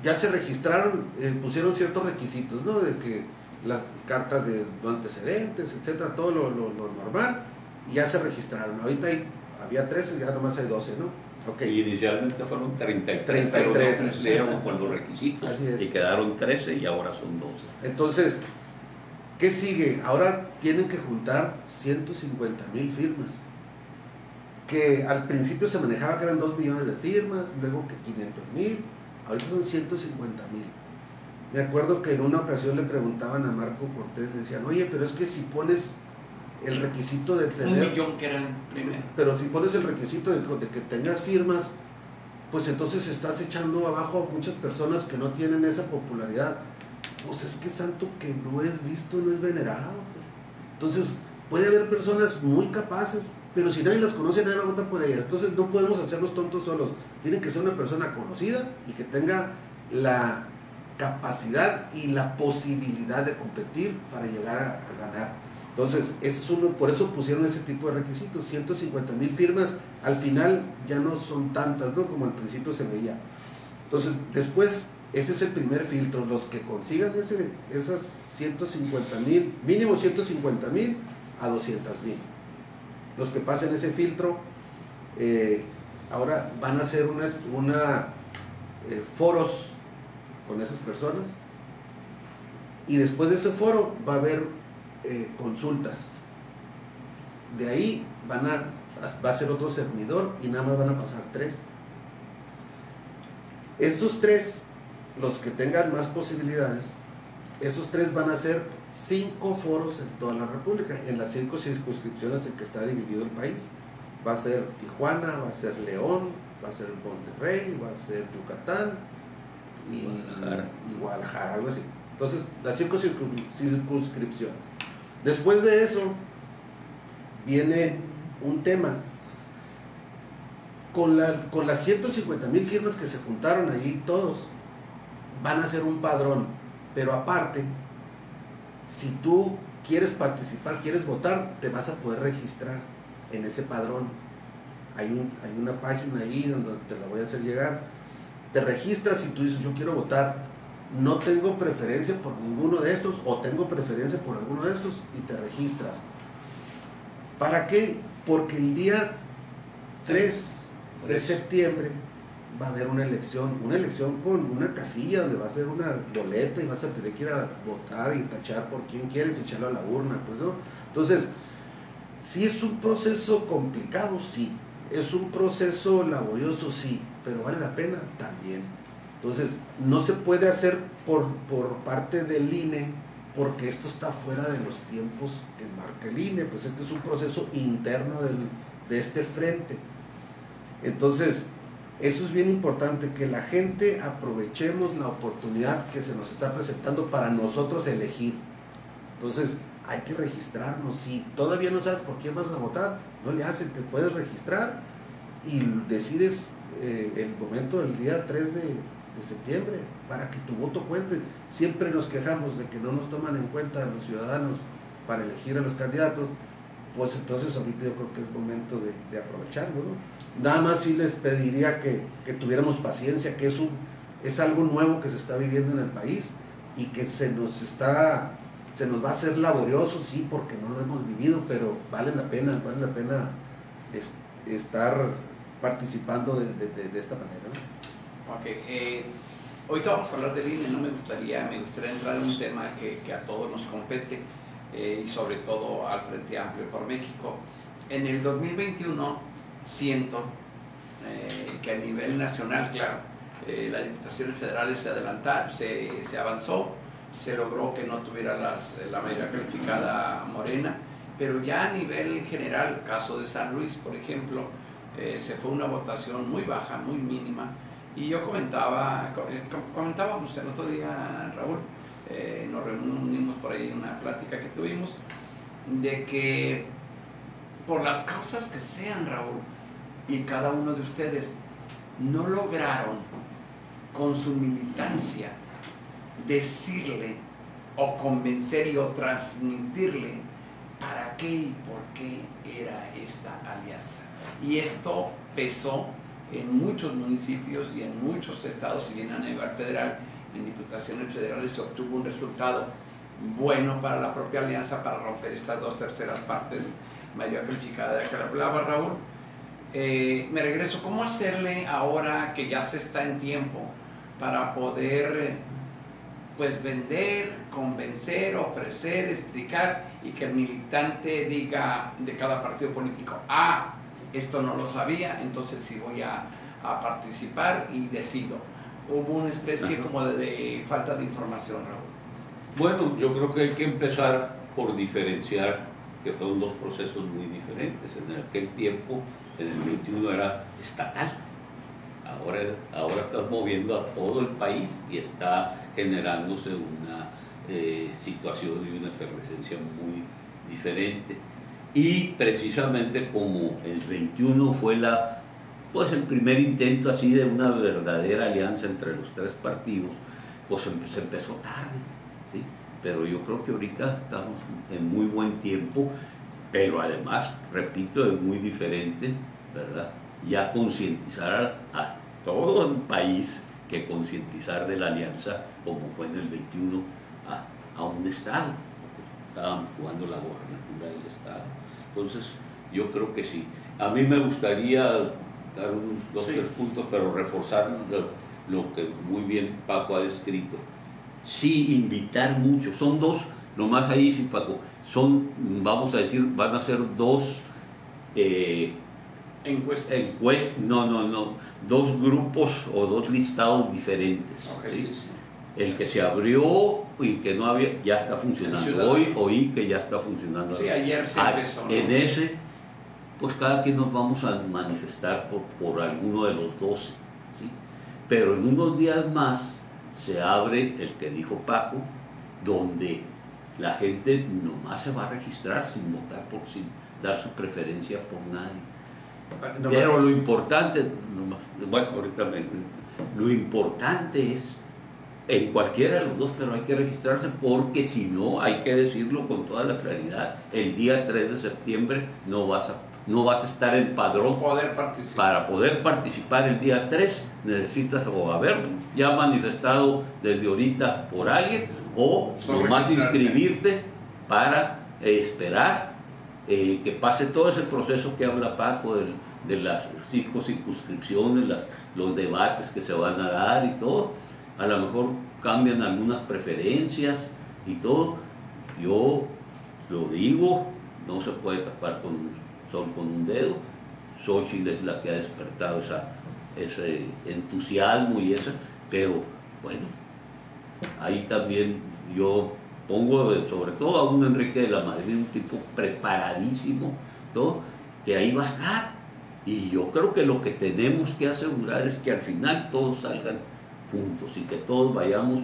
ya se registraron, eh, pusieron ciertos requisitos, ¿no? De que las cartas de no antecedentes, etcétera, todo lo, normal, y ya se registraron. Ahorita hay, había 13, ya nomás hay 12, ¿no? Okay. Y inicialmente fueron 33, 33 pero con los requisitos y quedaron 13 y ahora son 12. Entonces, ¿qué sigue? Ahora tienen que juntar 150 mil firmas. Que al principio se manejaba que eran 2 millones de firmas, luego que 500 mil, ahorita son 150 mil. Me acuerdo que en una ocasión le preguntaban a Marco Cortés, le decían, oye, pero es que si pones el requisito de tener... Un millón que eran primero. Pero si pones el requisito de, que tengas firmas, pues entonces estás echando abajo a muchas personas que no tienen esa popularidad. Pues es que santo que no es visto, no es venerado. Pues. Entonces, puede haber personas muy capaces, pero si nadie las conoce, nadie va a votar por ellas. Entonces no podemos hacerlos tontos solos. Tienen que ser una persona conocida y que tenga la capacidad y la posibilidad de competir para llegar a, ganar. Entonces, es uno, por eso pusieron ese tipo de requisitos, 150 mil firmas, al final ya no son tantas, ¿no? Como al principio se veía. Entonces, después, ese es el primer filtro, los que consigan ese, esas 150 mil, mínimo 150 mil a 200 mil. Los que pasen ese filtro, eh, ahora van a hacer una, eh, foros con esas personas. Y después de ese foro va a haber eh, consultas. De ahí van a, va a ser otro servidor y nada más van a pasar tres. Esos tres, los que tengan más posibilidades, esos tres van a ser cinco foros en toda la República, en las cinco circunscripciones en que está dividido el país. Va a ser Tijuana, va a ser León, va a ser Monterrey, va a ser Yucatán, y Guadalajara. algo así. Entonces, las cinco circunscripciones. Después de eso, viene un tema. Con, la, con las 150 mil firmas que se juntaron allí, todos van a ser un padrón. Pero aparte, si tú quieres participar, quieres votar, te vas a poder registrar en ese padrón. Hay, un, hay una página ahí donde te la voy a hacer llegar te registras y tú dices, yo quiero votar. no tengo preferencia por ninguno de estos o tengo preferencia por alguno de estos y te registras. ¿Para qué? Porque el día 3 de septiembre va a haber una elección, una elección con una casilla donde va a ser una boleta y vas a tener que ir a votar y tachar por quién quieres y echarlo a la urna. Pues, ¿no? Entonces, si es un proceso complicado, sí. Es un proceso laborioso, sí. Pero vale la pena también. Entonces, no se puede hacer por, por parte del INE porque esto está fuera de los tiempos que marca el INE. Pues este es un proceso interno del, de este frente. Entonces, eso es bien importante, que la gente aprovechemos la oportunidad que se nos está presentando para nosotros elegir. Entonces, hay que registrarnos. Si todavía no sabes por quién vas a votar, no le hacen, te puedes registrar y decides eh, el momento del día 3 de, de septiembre para que tu voto cuente. Siempre nos quejamos de que no nos toman en cuenta los ciudadanos para elegir a los candidatos, pues entonces ahorita yo creo que es momento de, aprovecharlo. Nada más sí les pediría que, que tuviéramos paciencia, que es, un, es algo nuevo que se está viviendo en el país y que se nos está se nos va a hacer laborioso, sí, porque no lo hemos vivido, pero vale la pena, vale la pena es, estar participando de, de, de esta manera. Ok, eh, vamos a hablar del INE, no me gustaría, me gustaría entrar en un tema que, que a todos nos compete eh, y sobre todo al Frente Amplio por México. En el 2021 siento eh, que a nivel nacional, claro, eh, las diputaciones federales se adelantaron, se, se avanzó, se logró que no tuviera las, la mayoría calificada morena, pero ya a nivel general, caso de San Luis, por ejemplo, eh, se fue una votación muy baja, muy mínima, y yo comentaba, eh, comentábamos el otro día, Raúl, eh, nos reunimos por ahí en una plática que tuvimos, de que por las causas que sean, Raúl, y cada uno de ustedes, no lograron con su militancia decirle o convencerle o transmitirle para qué y por qué era esta alianza. Y esto pesó en muchos municipios y en muchos estados y en a nivel federal, en diputaciones federales se obtuvo un resultado bueno para la propia alianza para romper estas dos terceras partes mayor calificada de la que hablaba Raúl. Eh, me regreso, ¿cómo hacerle ahora que ya se está en tiempo para poder pues vender, convencer, ofrecer, explicar y que el militante diga de cada partido político, ah, esto no lo sabía, entonces sí voy a, a participar y decido. Hubo una especie Ajá. como de, de falta de información, Raúl. Bueno, yo creo que hay que empezar por diferenciar que fueron dos procesos muy diferentes. En aquel tiempo, en el 21 era estatal. Ahora, ahora estás moviendo a todo el país y está generándose una eh, situación y una efervescencia muy diferente. Y precisamente como el 21 fue la, pues el primer intento así de una verdadera alianza entre los tres partidos, pues se empezó tarde. Pero yo creo que ahorita estamos en muy buen tiempo, pero además, repito, es muy diferente, ¿verdad? Ya concientizar a, todo el país que concientizar de la alianza, como fue en el 21, a, a un Estado. Estaban jugando la gobernatura del Estado. Entonces, yo creo que sí. A mí me gustaría dar unos dos, Sí. tres puntos, pero reforzar lo, lo que muy bien Paco ha descrito. Sí, invitar mucho. Son dos, nomás ahí sí, Paco, son, vamos a decir, van a ser dos eh, Encuestas. no, no, no, dos grupos o dos listados diferentes. Ok, ¿sí? sí, sí. El que se abrió y que no había, ya está funcionando. Hoy oí que ya está funcionando. Sí, ayer se Ah, empezó. ¿no? En ese, pues cada quien nos vamos a manifestar por, por alguno de los 12. ¿sí? Pero en unos días más se abre el que dijo Paco, donde la gente nomás se va a registrar sin votar, por, sin dar su preferencia por nadie. No, Pero lo importante, nomás- bueno, ahorita me- lo importante es en cualquiera de los dos, pero hay que registrarse porque si no, hay que decirlo con toda la claridad, el día 3 de septiembre no vas a no vas a estar en padrón. Poder. Para poder participar el día 3 necesitas o haber ya manifestado desde ahorita por alguien o nomás inscribirte para esperar eh, que pase todo ese proceso que habla Paco de, las cinco circunscripciones, las- los debates que se van a dar y todo. A lo mejor cambian algunas preferencias y todo. Yo lo digo, no se puede tapar con, con un dedo. Xochitl es la que ha despertado esa, ese entusiasmo y eso, pero bueno, ahí también yo pongo sobre todo a un Enrique de la Madrid, un tipo preparadísimo, todo, que ahí va a estar. Y yo creo que lo que tenemos que asegurar es que al final todos salgan juntos y que todos vayamos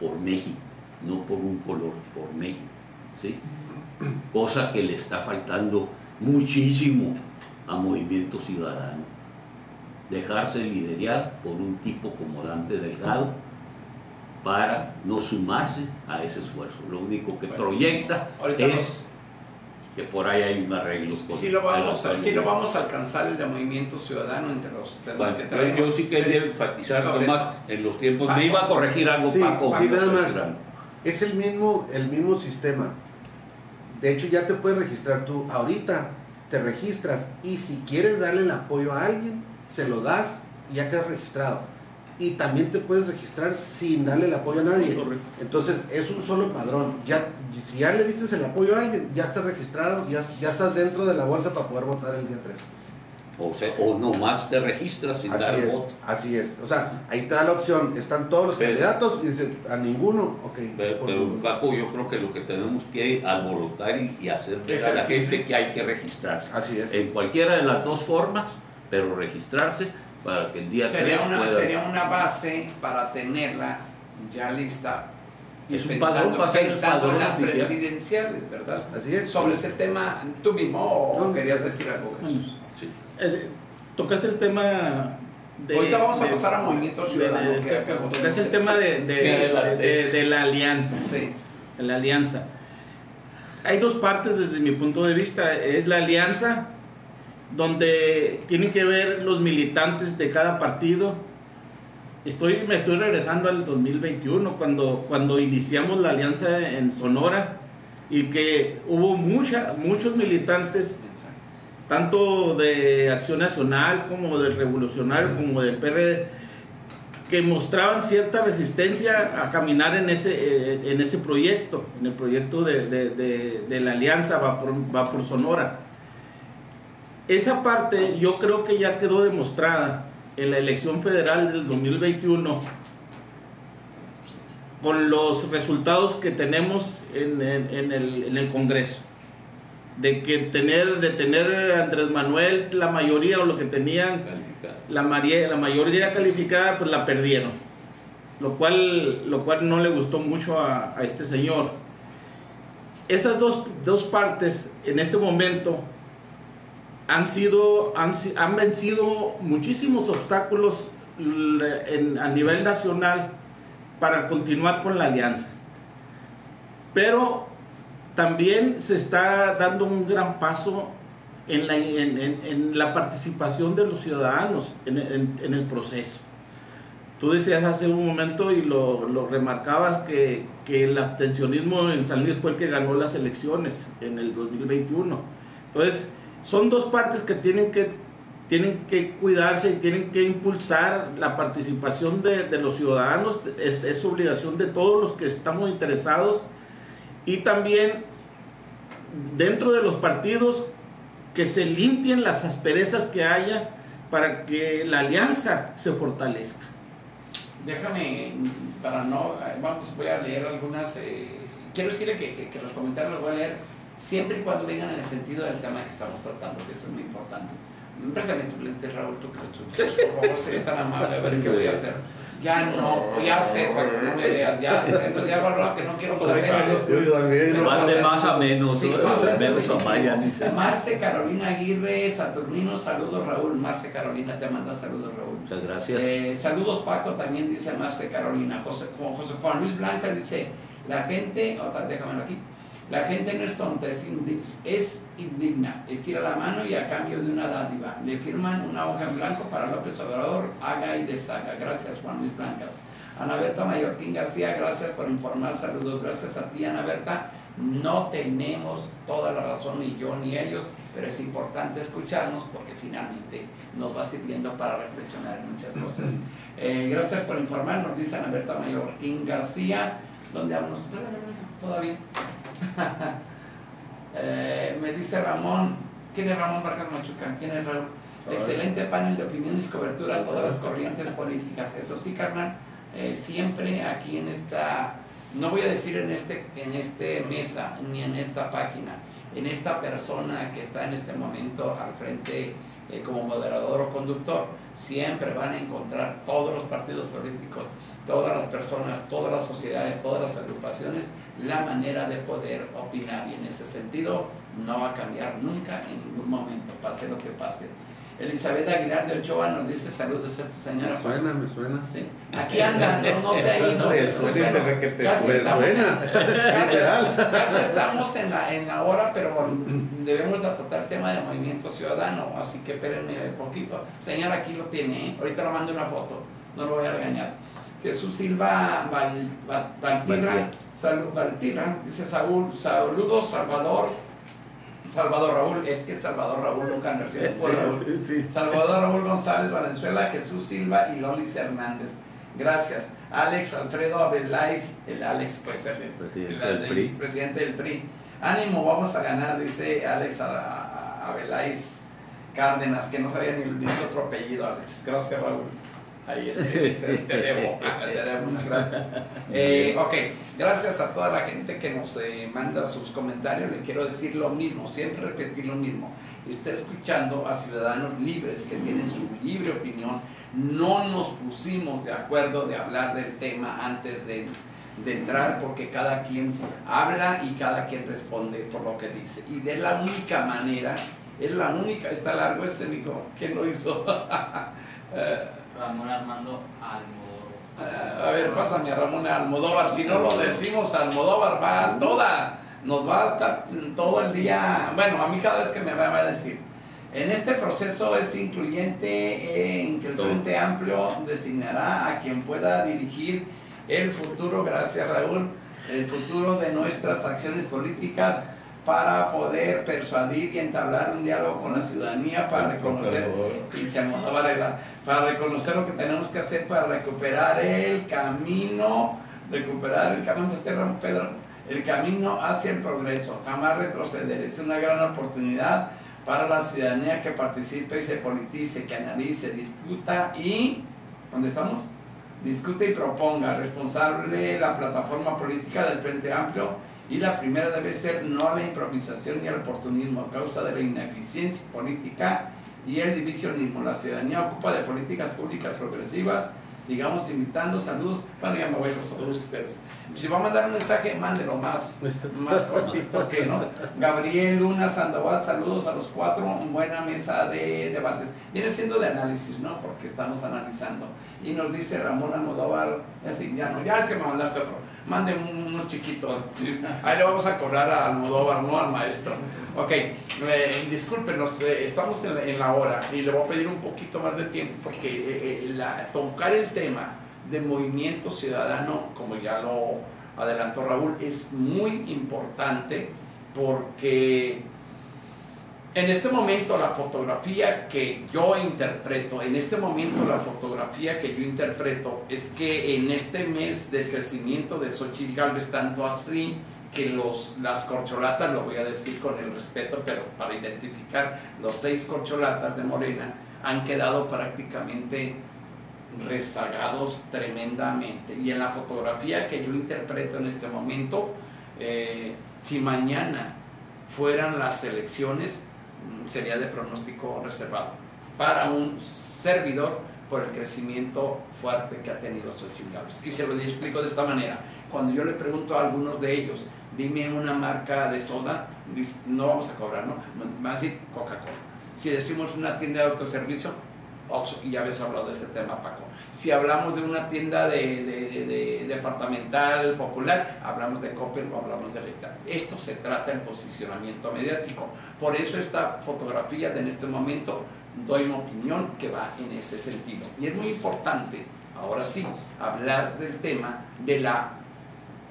por México, no por un color, por México. ¿sí? Cosa que le está faltando muchísimo a Movimiento Ciudadano. Dejarse liderar por un tipo como Dante Delgado para no sumarse a ese esfuerzo. Lo único que Bueno, proyecta es que por ahí hay un arreglo. con Sí lo, vamos, a- sí lo vamos a alcanzar el de Movimiento Ciudadano entre los temas Bueno, que traemos. yo sí quería enfatizar eso. en los tiempos. Paco. Me iba a corregir algo, Sí, Paco. sí, nada más. Es el mismo, el mismo sistema. De hecho, ya te puedes registrar tú. Ahorita te registras y si quieres darle el apoyo a alguien, se lo das y ya quedas registrado. Y también te puedes registrar sin darle el apoyo a nadie. Entonces, es un solo padrón. Ya, si ya le diste el apoyo a alguien, ya estás registrado, ya, ya estás dentro de la bolsa para poder votar el día 3. O, sea, o nomás te registras sin Así dar es, voto. así es. O sea, ahí te da la opción. Están todos los Pero- candidatos y dice a ninguno, ok. Pero, pero. Paco, yo creo que lo que tenemos que alborotar y, y hacer ver a la gente que hay que registrarse. Así es. En cualquiera de las dos formas, pero registrarse para que el día 3 sería, una, pueda... sería una base para tenerla ya lista. Es un pensando, padrón, pensando en las presidenciales, ¿verdad? Así es. Sobre ese tema, ¿tú mismo o No. querías decir algo, Jesús? Eh, tocaste el tema de... Ahorita vamos a de- pasar a Movimiento Ciudadano. de- que- que tocaste el tema de, la alianza. Sí. de la alianza. Hay dos partes desde mi punto de vista. Es la alianza donde tienen que ver los militantes de cada partido. Estoy, me estoy regresando al 2021 cuando, cuando iniciamos la alianza en Sonora y que hubo mucha, muchos militantes tanto de Acción Nacional como del Revolucionario como del PRD que mostraban cierta resistencia a caminar en ese, eh, en ese proyecto, en el proyecto de, de- de- de la alianza va por, va por Sonora. Esa parte yo creo que ya quedó demostrada en la elección federal del 2021 con los resultados que tenemos en, en- en el, en el Congreso. De que tener, de tener a Andrés Manuel la mayoría o lo que tenían la, maría- la mayoría calificada pues la perdieron, lo cual, lo cual no le gustó mucho a, a este señor. Esas dos, dos partes en este momento han, sido, han, han vencido muchísimos obstáculos en- a nivel nacional para continuar con la alianza. Pero también se está dando un gran paso en la, en, la participación de los ciudadanos en el proceso. Tú decías hace un momento y lo, lo remarcabas que, que el abstencionismo en San Luis fue el que ganó las elecciones en el 2021. Entonces, son dos partes que tienen que, tienen que cuidarse y tienen que impulsar la participación de, de los ciudadanos. Es, es obligación de todos los que estamos interesados y también dentro de los partidos que se limpien las asperezas que haya para que la alianza se fortalezca. Déjame, para no, eh, vamos, voy a leer algunas, eh, quiero decirle que, los comentarios los voy a leer siempre y cuando vengan en el sentido del tema que estamos tratando, que eso es muy importante. Préstame tu lente, Raúl, tú que tú, por favor, si eres tan amable, a ver qué voy a hacer. Ya no, ya sé, para que no me veas, ya, ya valorado que no quiero usar lentes. Yo también. Más de más a menos, Sí, ser menos a. Maya. Marce Carolina Aguirre, Saturnino, saludos Raúl. Marce Carolina te manda saludos Raúl. Muchas gracias. Eh, saludos Paco, también dice Marce Carolina. José, Juan- José Juan Luis Blanca dice, la gente, otra, déjamelo aquí, La gente no es tonta, es, es indigna. Estira la mano y a cambio de una dádiva. Le firman una hoja en blanco para López Obrador, haga y deshaga. Gracias, Juan Luis Blancas. Ana Berta Mallorquín García, gracias por informar. Saludos, gracias a ti, Ana Berta. No tenemos toda la razón, ni yo ni ellos, pero es importante escucharnos porque finalmente nos va sirviendo para reflexionar en muchas cosas. Eh, gracias por informar, nos dice Ana Berta Mallorquín García. ¿Dónde hablamos? Todavía. eh, me dice Ramón, ¿quién es Ramón Vargas Machuca? ¿Quién es Raúl? Excelente panel de opiniones y cobertura de todas las corrientes políticas. Eso sí, carnal, eh, siempre aquí en esta, no voy a decir en este, en este mesa ni en esta página, en esta persona que está en este momento al frente eh, como moderador o conductor, siempre van a encontrar todos los partidos políticos, todas las personas, todas las sociedades, todas las agrupaciones, la manera de poder opinar y en ese sentido no va a cambiar nunca en ningún momento, pase lo que pase. Elizabeth Aguilar de Ochoa nos dice saludos a esta señora. Me suena, me suena. Sí. Aquí anda, no, no se ha ido. casi, estamos en, casi, estamos en la, en la hora, pero debemos de tratar el tema del movimiento ciudadano, así que espérenme un poquito. Señora, aquí lo tiene, ¿eh? ahorita lo mando una foto, no lo voy a regañar. Jesús Silva Val, Valtira, salud, Valtira, dice Saúl, saludos Salvador Salvador Raúl, es que Salvador Raúl nunca nació Raúl. Salvador Raúl González Valenzuela, Jesús Silva y Lolis Hernández. Gracias. Alex Alfredo Abelais, el Alex, pues el, presidente, del PRI. presidente del PRI. Ánimo, vamos a ganar, dice Alex Abelais Cárdenas, que no sabía ni el otro apellido, Alex. Gracias, Raúl. Ahí este, te, debo, te debo una gracias. Eh, ok, gracias a toda la gente que nos eh, manda sus comentarios. Le quiero decir lo mismo, siempre repetir lo mismo. Está escuchando a ciudadanos libres que tienen su libre opinión. No nos pusimos de acuerdo de hablar del tema antes de, de entrar porque cada quien habla y cada quien responde por lo que dice. Y de la única manera, es la única, está largo ese, mijo, ¿quién lo hizo? Eh, Ramón Armando Almodóvar. A ver, pásame a Ramón Almodóvar. Si no lo decimos, Almodóvar va toda, nos va a estar todo el día. Bueno, a mí cada vez que me va a decir. En este proceso es incluyente en que el Frente Amplio designará a quien pueda dirigir el futuro, gracias Raúl, el futuro de nuestras acciones políticas para poder persuadir y entablar un diálogo con la ciudadanía para reconocer para reconocer lo que tenemos que hacer para recuperar el camino, recuperar el camino, Pedro, el camino hacia el progreso, jamás retroceder. Es una gran oportunidad para la ciudadanía que participe y se politice, que analice, discuta y, ¿dónde estamos? Discute y proponga, responsable la plataforma política del Frente Amplio y la primera debe ser no a la improvisación y al oportunismo a causa de la ineficiencia política y el divisionismo. La ciudadanía ocupa de políticas públicas progresivas. Sigamos invitando. Saludos. Bueno, ya me voy con saludos ustedes. Si va a mandar un mensaje, mándelo más, más cortito que no. Gabriel Luna Sandoval, saludos a los cuatro. Buena mesa de debates. Viene siendo de análisis, ¿no? Porque estamos analizando. Y nos dice Ramón Almodóvar, así, ya no, ya el que me mandaste otro mande uno chiquito. Ahí le vamos a cobrar a Almodóvar, no al maestro. Ok, eh, discúlpenos, eh, estamos en la, hora y le voy a pedir un poquito más de tiempo porque eh, la, tocar el tema de movimiento ciudadano, como ya lo adelantó Raúl, es muy importante porque en este momento la fotografía que yo interpreto, en este momento la fotografía que yo interpreto es que en este mes del crecimiento de Xochitl Galvez, tanto así que los, las corcholatas, lo voy a decir con el respeto, pero para identificar los seis corcholatas de Morena, han quedado prácticamente rezagados tremendamente. Y en la fotografía que yo interpreto en este momento, eh, si mañana fueran las elecciones, sería de pronóstico reservado para un servidor por el crecimiento fuerte que ha tenido Gálvez. Y se lo explico de esta manera. Cuando yo le pregunto a algunos de ellos, dime una marca de soda, no vamos a cobrar, ¿no? A decir Coca-Cola. Si decimos una tienda de autoservicio, y ya habías hablado de ese tema, Paco. Si hablamos de una tienda de, de, departamental, popular, hablamos de Coppel o hablamos de Electra. Esto se trata en posicionamiento mediático. Por eso esta fotografía de en este momento doy mi opinión que va en ese sentido. Y es muy importante, ahora sí, hablar del tema de la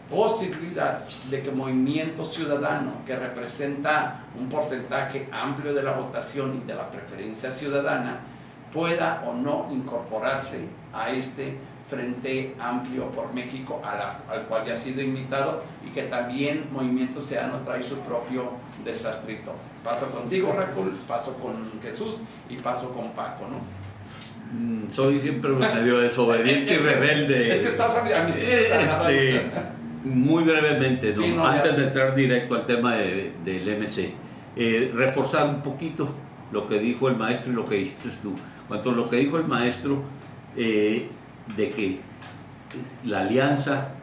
posibilidad de que Movimiento Ciudadano, que representa un porcentaje amplio de la votación y de la preferencia ciudadana, pueda o no incorporarse a este Frente Amplio por México, al cual ya ha sido invitado y que también Movimiento Ciudadano trae su propio desastrito. Paso contigo, Raúl, paso con Jesús y paso con Paco, ¿no? Mm, soy siempre medio desobediente y rebelde. Es que estás a mi este, Muy brevemente, ¿no? antes de entrar directo al tema de, del MC, eh, reforzar un poquito lo que dijo el maestro y lo que dices tú. Cuanto a lo que dijo el maestro, eh, de que la alianza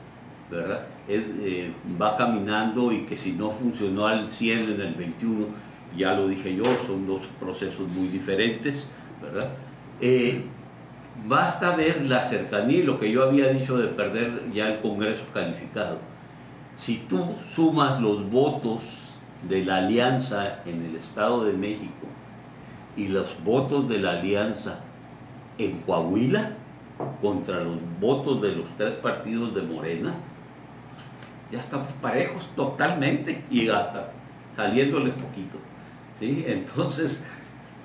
¿verdad? Eh, va caminando y que si no funcionó al 100 en el 21, ya lo dije yo, son dos procesos muy diferentes, ¿verdad? Eh, basta ver la cercanía lo que yo había dicho de perder ya el Congreso calificado. Si tú sumas los votos de la alianza en el Estado de México y los votos de la alianza en Coahuila, contra los votos de los tres partidos de Morena, ya estamos parejos totalmente y hasta saliéndoles poquito. ¿sí? Entonces,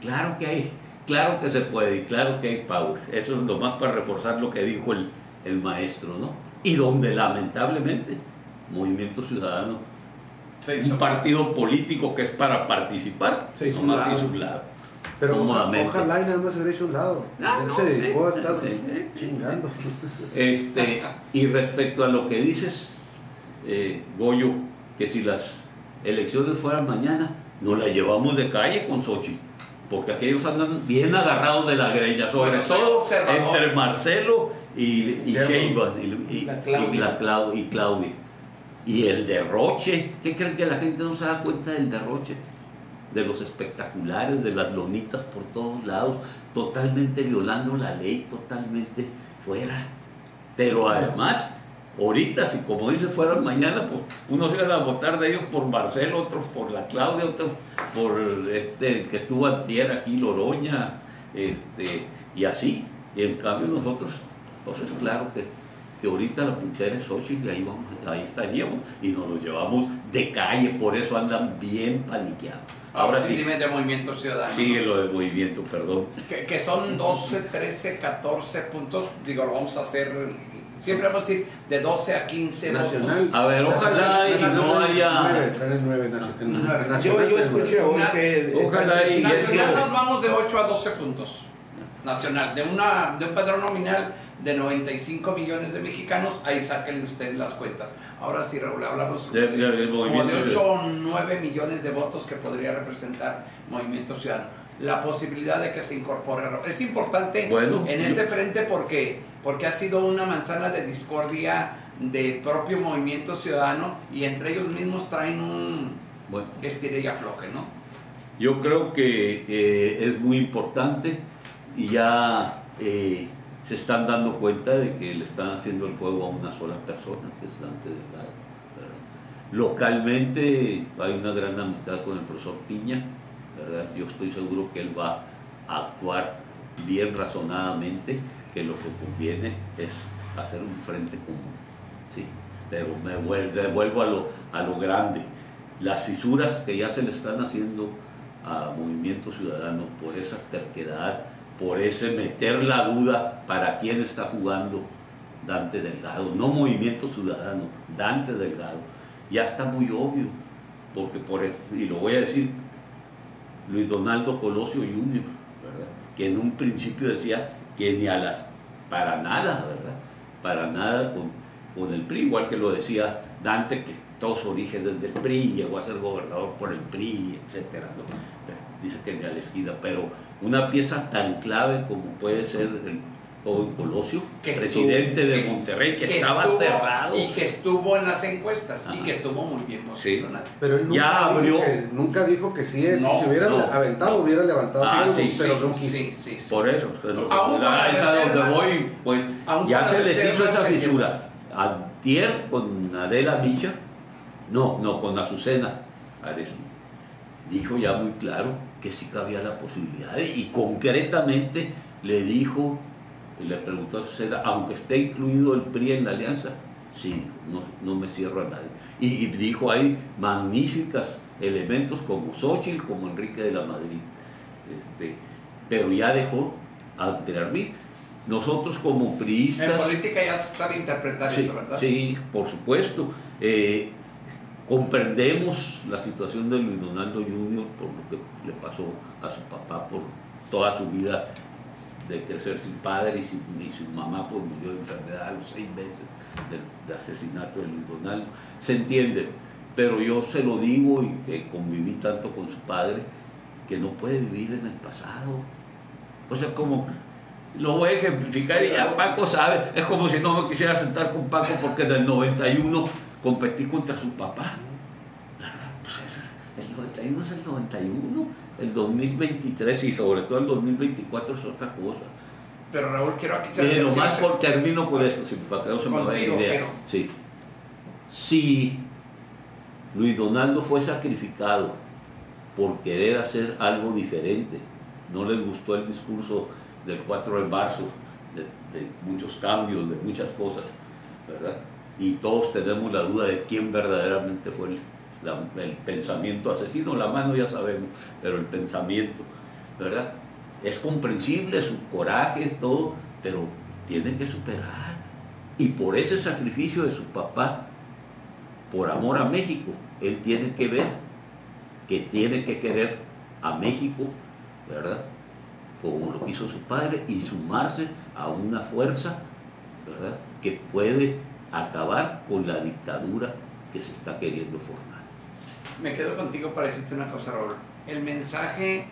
claro que hay, claro que se puede y claro que hay power. Eso es lo más para reforzar lo que dijo el, el maestro, ¿no? Y donde lamentablemente Movimiento Ciudadano, un partido político que es para participar, se hizo un lado. Pero ojalá y nada más se hubiera hecho un lado. Ah, Él se dedicó a estar chingando. Este, y respecto a lo que dices, eh, Goyo, que si las elecciones fueran mañana, nos las llevamos de calle con Sochi. Porque aquellos andan bien agarrados de la greña, sobre todo entre Marcelo y, y y, la Claudia. y Claudia. Y el derroche, ¿qué creen que la gente no se da cuenta del derroche? De los espectaculares, de las lonitas por todos lados, totalmente violando la ley, totalmente fuera. Pero además, ahorita, si como dice fueran mañana, pues unos iban a votar de ellos por Marcelo, otros por la Claudia, otros por este que estuvo antier aquí, Loroña, este, y así. Y en cambio nosotros, entonces claro que, que ahorita la pinchera es y ahí, vamos, ahí estaríamos y nos lo llevamos de calle, por eso andan bien paniqueados. Ahora sí, dime de Movimiento Ciudadano. Sigue lo de Movimiento, perdón. Que, son 12, 13, 14 puntos. Digo, lo vamos a hacer. Siempre vamos a decir de 12 a 15 Nacional. A ver, ojalá y no haya. 9, 9, Nacional. Yo, escuché hoy que. Ojalá y. Nacional nos vamos de 8 a 12 puntos. Nacional. De, una, de un padrón nominal de 95 millones de mexicanos, ahí saquen usted las cuentas. Ahora sí, Raúl, hablamos de, de, como de 8 o 9 millones de votos que podría representar Movimiento Ciudadano. La posibilidad de que se incorpore. Es importante en este frente porque, porque ha sido una manzana de discordia del propio Movimiento Ciudadano y entre ellos mismos traen un bueno. estire y afloje, ¿no? Yo creo que eh, es muy importante y ya eh, se están dando cuenta de que le están haciendo el juego a una sola persona, que es Dante Delgado. Localmente hay una gran amistad con el profesor Piña, ¿verdad? yo estoy seguro que él va a actuar bien razonadamente, que lo que conviene es hacer un frente común. ¿sí? Pero me devuelvo a lo, a lo grande. Las fisuras que ya se le están haciendo a Movimiento Ciudadano por esa terquedad, por ese meter la duda para quién está jugando Dante Delgado, no Movimiento Ciudadano, Dante Delgado. Ya está muy obvio, porque por y lo voy a decir, Luis Donaldo Colosio Jr., que en un principio decía que ni a las, para nada, ¿verdad? Para nada con, el PRI, igual que lo decía Dante, que todos su origen desde el PRI, llegó a ser gobernador por el PRI, etcétera, Dice que ni a la esquina, pero una pieza tan clave como puede ser el joven Colosio, presidente de Monterrey, que, estaba cerrado. Y que estuvo en las encuestas y que estuvo muy bien posicionado. Pero él nunca, ya abrió. Dijo que, nunca dijo que si, si se hubiera aventado, hubiera levantado ah, pero no quiso. Por eso, a esa donde voy, pues ya se les hizo esa fisura. antier con Adela Villa, no, no, con Azucena Ares, dijo ya muy claro que sí cabía la posibilidad y concretamente le dijo, le preguntó a Azucena, aunque esté incluido el PRI en la alianza, sí, no, no me cierro a nadie. Y dijo ahí magníficas elementos como Xochitl, como Enrique de la Madrid. Este, pero ya dejó a mí. Nosotros como priistas... En política ya sabe interpretar sí, eso, ¿verdad? Sí, por supuesto. Eh, comprendemos la situación de Luis Donaldo Jr. por lo que le pasó a su papá por toda su vida de crecer sin padre y, su, mamá pues murió de enfermedad a los seis meses del, asesinato de Luis Donaldo. Se entiende, pero yo se lo digo y que conviví tanto con su padre que no puede vivir en el pasado. O sea, como lo voy a ejemplificar y ya Paco sabe, es como si no me quisiera sentar con Paco porque en el 91 competí contra su papá. Pues el 91 es el 91, el 2023 y sobre todo el 2024 es otra cosa. Pero Raúl, quiero aquí... Mire, nomás por, termino con esto, si para que no se me vaya la idea. Sí. Si Luis Donaldo fue sacrificado por querer hacer algo diferente, no les gustó el discurso del 4 de marzo, de, muchos cambios, de muchas cosas, ¿verdad? Y todos tenemos la duda de quién verdaderamente fue el, pensamiento asesino, la mano ya sabemos, pero el pensamiento, ¿verdad? Es comprensible su coraje, todo, pero tiene que superar. Y por ese sacrificio de su papá, por amor a México, él tiene que ver que tiene que querer a México, ¿verdad? como lo hizo su padre, y sumarse a una fuerza ¿verdad? que puede acabar con la dictadura que se está queriendo formar. Me quedo contigo para decirte una cosa, Raúl. El mensaje,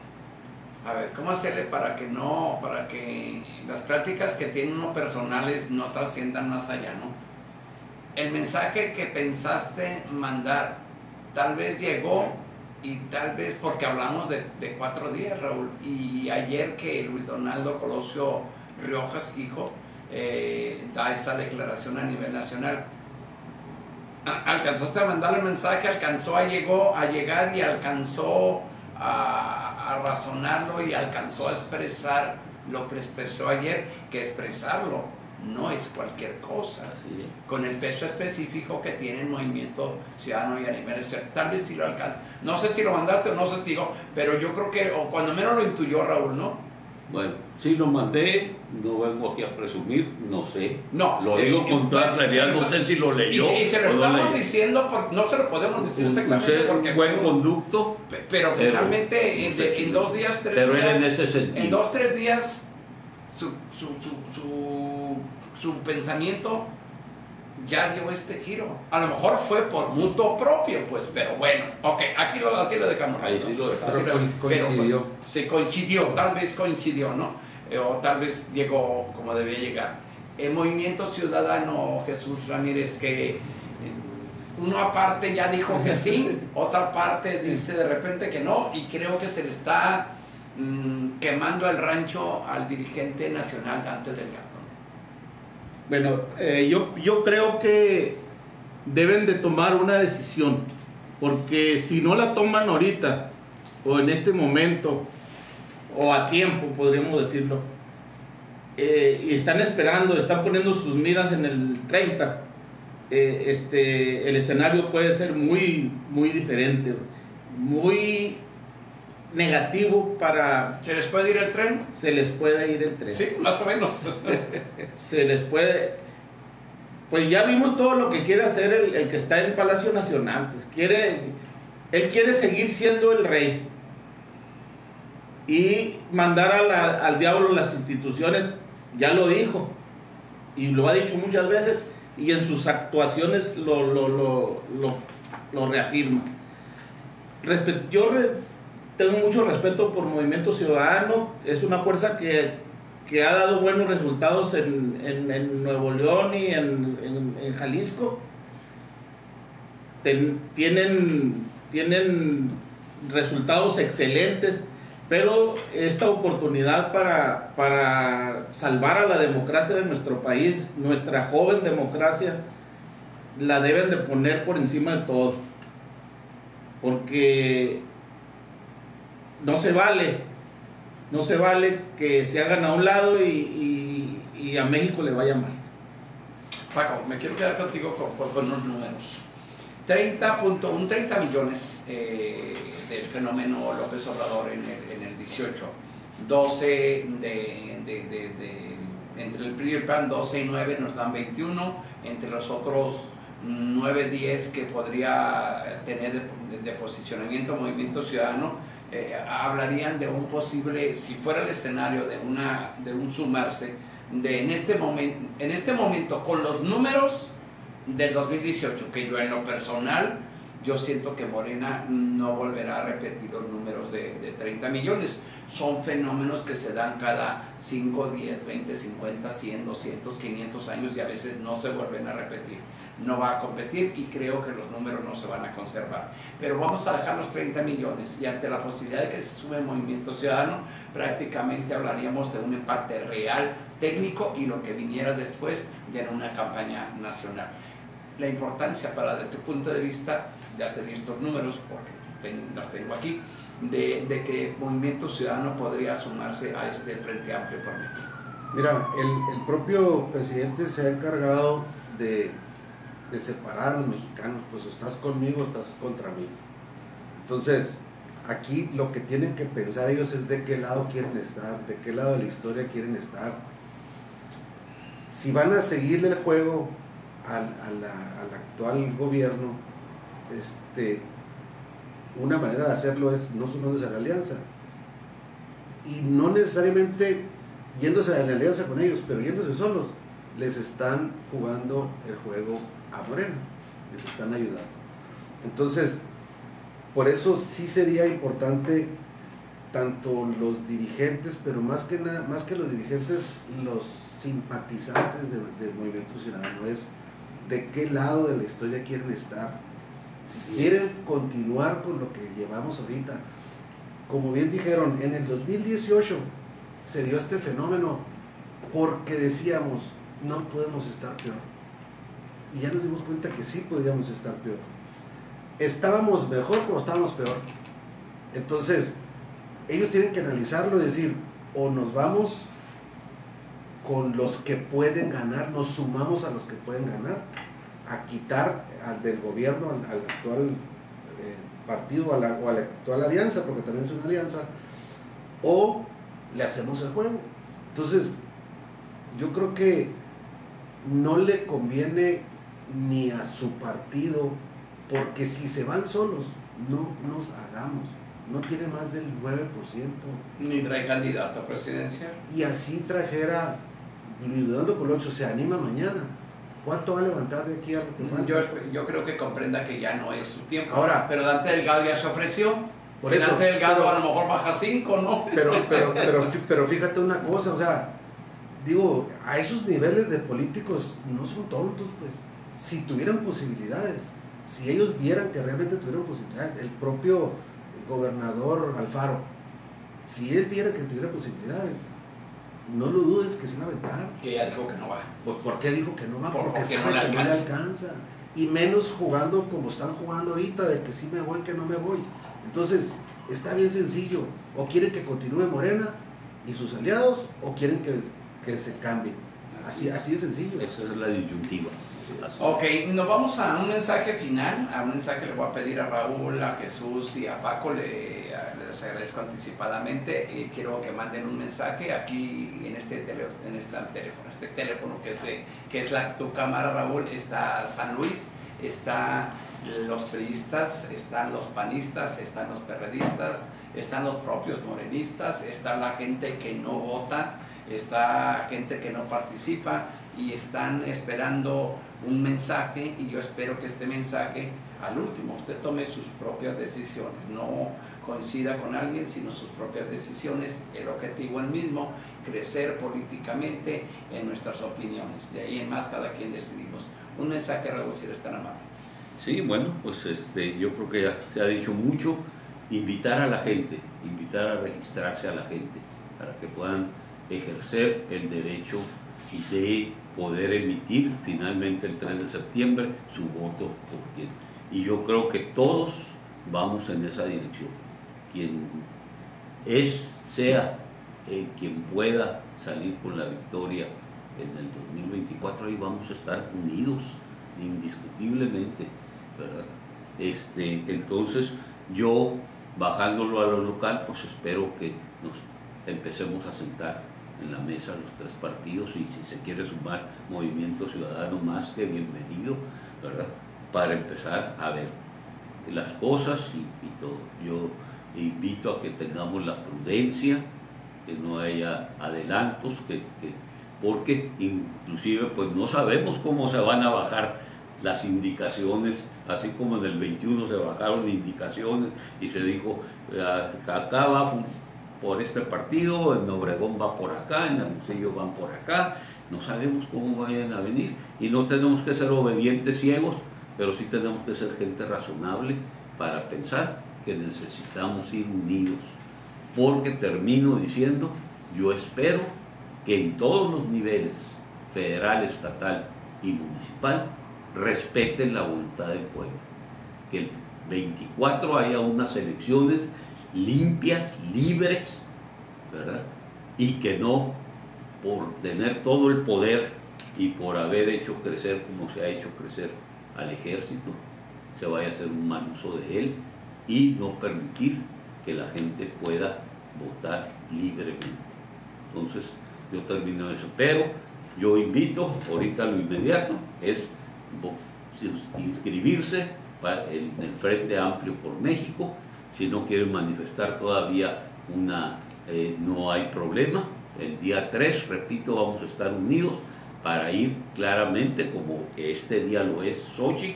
a ver, ¿cómo hacerle para que no, para que las pláticas que tienen uno personales no trasciendan más allá, ¿no? El mensaje que pensaste mandar tal vez llegó y tal vez porque hablamos de, cuatro días, Raúl, y ayer que Luis Donaldo Colosio Riojas, hijo, eh, da esta declaración a nivel nacional. Alcanzaste a mandarle mensaje, alcanzó a, llegó, a llegar y alcanzó a, a razonarlo y alcanzó a expresar lo que expresó ayer, que expresarlo no es cualquier cosa, con el peso específico que tiene el movimiento ciudadano y a nivel Tal vez si lo alcanza. No sé si lo mandaste o no sé si digo, pero yo creo que, o cuando menos lo intuyó Raúl, ¿no? Bueno, sí lo mandé, no vengo aquí a presumir, no sé. No. Lo digo eh, con toda claridad, no sé si lo leyó. Y, se lo estamos diciendo, no se lo podemos decir exactamente porque. buen conducto. Pero, finalmente, en, dos días, tres pero días. en ese sentido. En dos, tres días, su, su, su, su pensamiento ya dio este giro. A lo mejor fue por mutuo propio, pues, pero bueno, ok, aquí lo, así lo dejamos. Ahí sí lo dejamos. coincidió. se coincidió, tal vez coincidió, ¿no? Eh, o tal vez llegó como debía llegar. El movimiento ciudadano Jesús Ramírez, que eh, uno aparte ya dijo que sí, otra parte dice de repente que no, y creo que se le está mm, quemando el rancho al dirigente nacional antes del bueno, eh, yo, yo creo que deben de tomar una decisión, porque si no la toman ahorita, o en este momento, o a tiempo, podríamos decirlo, eh, y están esperando, están poniendo sus miras en el 30, eh, este, el escenario puede ser muy, muy diferente, muy negativo para... ¿Se les puede ir el tren? Se les puede ir el tren. Sí, más o menos. se les puede... Pues ya vimos todo lo que quiere hacer el, que está en Palacio Nacional. Pues quiere, él quiere seguir siendo el rey y mandar al diablo las instituciones, ya lo dijo y lo ha dicho muchas veces y en sus actuaciones lo, lo, lo, lo reafirma. yo tengo mucho respeto por Movimiento Ciudadano, es una fuerza que, ha dado buenos resultados en, Nuevo León y en, Jalisco. tienen, tienen resultados excelentes, pero esta oportunidad para, para salvar a la democracia de nuestro país, nuestra joven democracia, la deben de poner por encima de todo. Porque no se vale, no se vale que se hagan a un lado y, y, a México le vaya mal. Paco, me quiero quedar contigo con, con unos números. 30, punto, un 30 millones eh, del fenómeno López Obrador en el, en el 18, 12 de, de, de, entre el PRI y el PAN 12 y 9 nos dan 21, entre los otros 9, 10 que podría tener de, posicionamiento Movimiento Ciudadano, eh, hablarían de un posible, si fuera el escenario de, una, de un sumarse, de en este, momento, en este momento con los números del 2018, que yo en lo personal, yo siento que Morena no volverá a repetir los números de, de 30 millones. Son fenómenos que se dan cada 5, 10, 20, 50, 100, 200, 500 años y a veces no se vuelven a repetir. No va a competir y creo que los números no se van a conservar. Pero vamos a dejar los 30 millones y ante la posibilidad de que se sume movimiento ciudadano, prácticamente hablaríamos de un empate real, técnico y lo que viniera después ya en una campaña nacional la importancia para de tu punto de vista, ya te di estos números porque los tengo aquí, de, de, que Movimiento Ciudadano podría sumarse a este Frente Amplio por México? Mira, el, el propio presidente se ha encargado de, de, separar a los mexicanos, pues estás conmigo, estás contra mí. Entonces, aquí lo que tienen que pensar ellos es de qué lado quieren estar, de qué lado de la historia quieren estar. Si van a seguirle el juego al, actual gobierno, este, una manera de hacerlo es no sumándose a la alianza. Y no necesariamente yéndose a la alianza con ellos, pero yéndose solos, les están jugando el juego a Moreno, les están ayudando. Entonces, por eso sí sería importante tanto los dirigentes, pero más que nada, más que los dirigentes, los simpatizantes del Movimiento Ciudadano es de qué lado de la historia quieren estar. Si quieren continuar con lo que llevamos ahorita. Como bien dijeron, en el 2018 se dio este fenómeno porque decíamos, no podemos estar peor. Y ya nos dimos cuenta que sí podíamos estar peor. Estábamos mejor, pero estábamos peor. Entonces, ellos tienen que analizarlo y decir, o nos vamos con los que pueden ganar, nos sumamos a los que pueden ganar, a quitar del gobierno al, actual eh, partido a o a la actual alianza, porque también es una alianza, o le hacemos el juego. Entonces, yo creo que no le conviene ni a su partido, porque si se van solos, no nos hagamos. No tiene más del 9%. Ni trae candidato a presidencia. Y así trajera Luis Donaldo Colocho se anima mañana. ¿Cuánto va a levantar de aquí a lo que falta? Yo, yo, creo que comprenda que ya no es su tiempo. Ahora, pero Dante Delgado ya se ofreció. Por eso, Dante Delgado a lo mejor baja 5, ¿no? Pero, pero, pero, pero fíjate una cosa, o sea, digo, a esos niveles de políticos no son tontos, pues. Si tuvieran posibilidades, si ellos vieran que realmente tuvieran posibilidades, el propio gobernador Alfaro, si él viera que tuviera posibilidades, no lo dudes que se va a aventar. Que ya dijo que no va. Pues ¿por qué dijo que no va? porque, sabe no que no le alcanza. Y menos jugando como están jugando ahorita, de que sí me voy, que no me voy. Entonces, está bien sencillo. O quieren que continúe Morena y sus aliados, o quieren que, que se cambie. Así, así de sencillo. Esa es la disyuntiva. Ok, nos vamos a un mensaje final, a un mensaje le voy a pedir a Raúl, a Jesús y a Paco, le, les agradezco anticipadamente, quiero que manden un mensaje aquí en este, teléfono, en este teléfono, este teléfono que es, que es la, tu cámara Raúl, está San Luis, está los periodistas, están los panistas, están los perredistas, están los propios morenistas, está la gente que no vota, está gente que no participa y están esperando un mensaje y yo espero que este mensaje al último usted tome sus propias decisiones, no coincida con alguien, sino sus propias decisiones, el objetivo el mismo, crecer políticamente en nuestras opiniones. De ahí en más cada quien decidimos. Un mensaje, si eres tan amable. Sí, bueno, pues este, yo creo que ya se ha dicho mucho, invitar a la gente, invitar a registrarse a la gente para que puedan ejercer el derecho de poder emitir finalmente el 3 de septiembre su voto por quien. Y yo creo que todos vamos en esa dirección. Quien es, sea eh, quien pueda salir con la victoria en el 2024, ahí vamos a estar unidos, indiscutiblemente. Este, entonces, yo bajándolo a lo local, pues espero que nos empecemos a sentar en la mesa los tres partidos y si se quiere sumar Movimiento Ciudadano más que bienvenido, ¿verdad? Para empezar a ver las cosas y, todo. Yo invito a que tengamos la prudencia, que no haya adelantos, que, porque inclusive pues no sabemos cómo se van a bajar las indicaciones, así como en el 21 se bajaron indicaciones y se dijo, ah, acá va por este partido, en Obregón va por acá, en Hermosillo van por acá, no sabemos cómo vayan a venir. Y no tenemos que ser obedientes ciegos, pero sí tenemos que ser gente razonable para pensar que necesitamos ir unidos, porque termino diciendo, yo espero que en todos los niveles, federal, estatal y municipal, respeten la voluntad del pueblo. Que el 24 haya unas elecciones limpias, libres, ¿verdad? Y que no por tener todo el poder y por haber hecho crecer como se ha hecho crecer al ejército, se vaya a hacer un mal uso de él y no permitir que la gente pueda votar libremente. Entonces, yo termino eso. Pero yo invito, ahorita lo inmediato, es inscribirse para el, en el Frente Amplio por México. Si no quieren manifestar todavía una, eh, no hay problema. El día 3, repito, vamos a estar unidos para ir claramente, como este día lo es Sochi,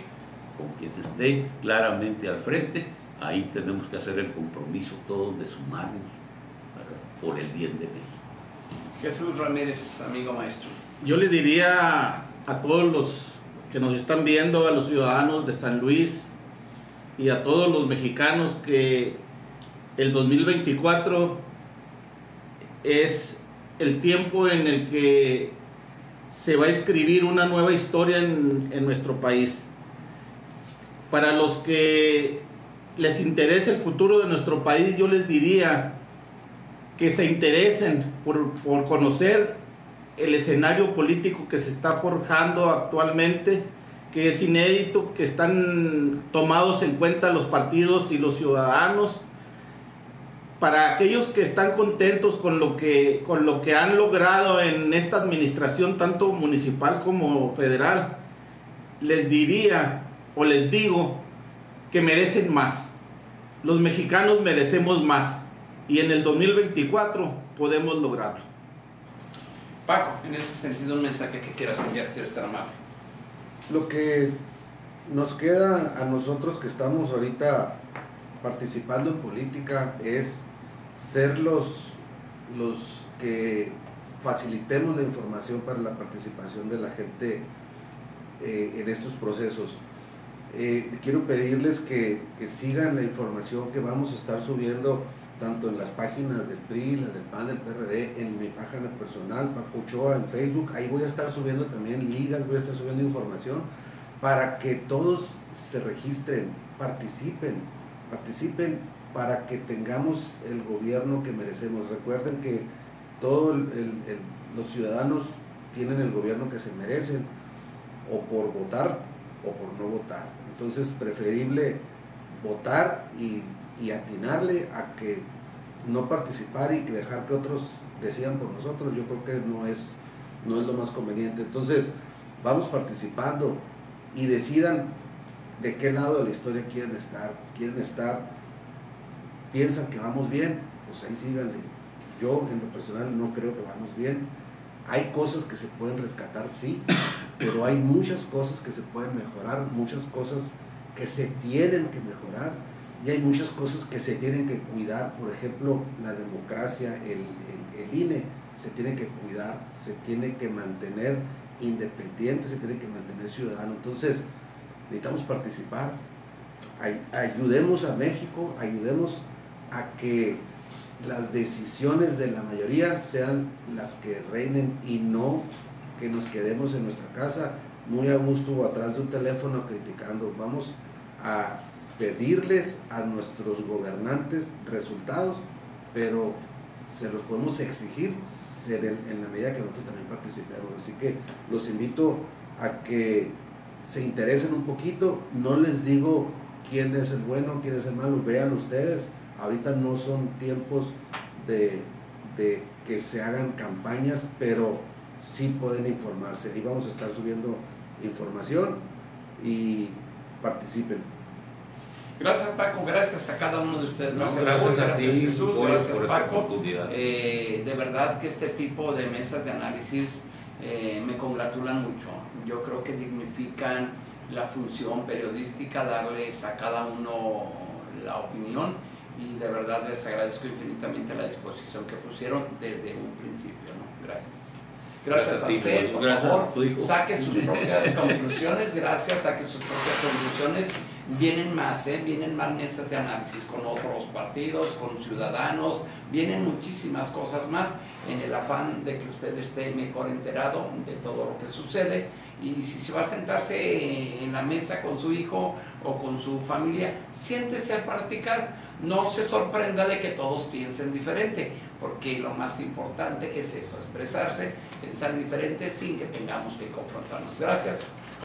con quien se esté claramente al frente, ahí tenemos que hacer el compromiso todos de sumarnos por el bien de México. Jesús Ramírez, amigo maestro. Yo le diría a todos los que nos están viendo, a los ciudadanos de San Luis y a todos los mexicanos que el 2024 es el tiempo en el que se va a escribir una nueva historia en, en nuestro país. Para los que les interesa el futuro de nuestro país, yo les diría que se interesen por, por conocer el escenario político que se está forjando actualmente, que es inédito, que están tomados en cuenta los partidos y los ciudadanos. Para aquellos que están contentos con lo que, con lo que han logrado en esta administración, tanto municipal como federal, les diría o les digo que merecen más. Los mexicanos merecemos más y en el 2024 podemos lograrlo. Paco, en ese sentido, un mensaje que quieras enviar, si eres tan amable. Lo que nos queda a nosotros que estamos ahorita participando en política es ser los, los que facilitemos la información para la participación de la gente eh, en estos procesos. Eh, quiero pedirles que, que sigan la información que vamos a estar subiendo tanto en las páginas del PRI, las del PAN, del PRD, en mi página personal, Paco Ochoa, en Facebook. Ahí voy a estar subiendo también ligas, voy a estar subiendo información para que todos se registren, participen, participen para que tengamos el gobierno que merecemos. Recuerden que todos los ciudadanos tienen el gobierno que se merecen, o por votar o por no votar. Entonces, preferible votar y y atinarle a que no participar y que dejar que otros decidan por nosotros, yo creo que no es, no es lo más conveniente. Entonces, vamos participando y decidan de qué lado de la historia quieren estar. Quieren estar, piensan que vamos bien, pues ahí síganle. Yo en lo personal no creo que vamos bien. Hay cosas que se pueden rescatar, sí, pero hay muchas cosas que se pueden mejorar, muchas cosas que se tienen que mejorar y hay muchas cosas que se tienen que cuidar, por ejemplo, la democracia, el, INE se tiene que cuidar, se tiene que mantener independiente, se tiene que mantener ciudadano. Entonces, necesitamos participar, ayudemos a México, ayudemos a que las decisiones de la mayoría sean las que reinen y no que nos quedemos en nuestra casa muy a gusto o atrás de un teléfono criticando. Vamos a pedirles a nuestros gobernantes resultados, pero se los podemos exigir en, la medida que nosotros también participemos. Así que los invito a que se interesen un poquito. No les digo quién es el bueno, quién es el malo, vean ustedes. Ahorita no son tiempos de, de que se hagan campañas, pero sí pueden informarse. Y vamos a estar subiendo información y participen. Gracias Paco, gracias a cada uno de ustedes. Gracias, gracias, Jesús, gracias Paco. Eh, de verdad que este tipo de mesas de análisis eh, me congratulan mucho. Yo creo que dignifican la función periodística, darles a cada uno la opinión y de verdad les agradezco infinitamente la disposición que pusieron desde un principio. Gracias. Gracias, a usted, por favor, saque sus propias conclusiones, gracias, saque sus propias conclusiones. Vienen más, ¿eh? vienen más mesas de análisis con otros partidos, con ciudadanos, vienen muchísimas cosas más en el afán de que usted esté mejor enterado de todo lo que sucede y si se va a sentarse en la mesa con su hijo o con su familia, siéntese a practicar, no se sorprenda de que todos piensen diferente porque lo más importante es eso, expresarse, pensar diferente sin que tengamos que confrontarnos. Gracias.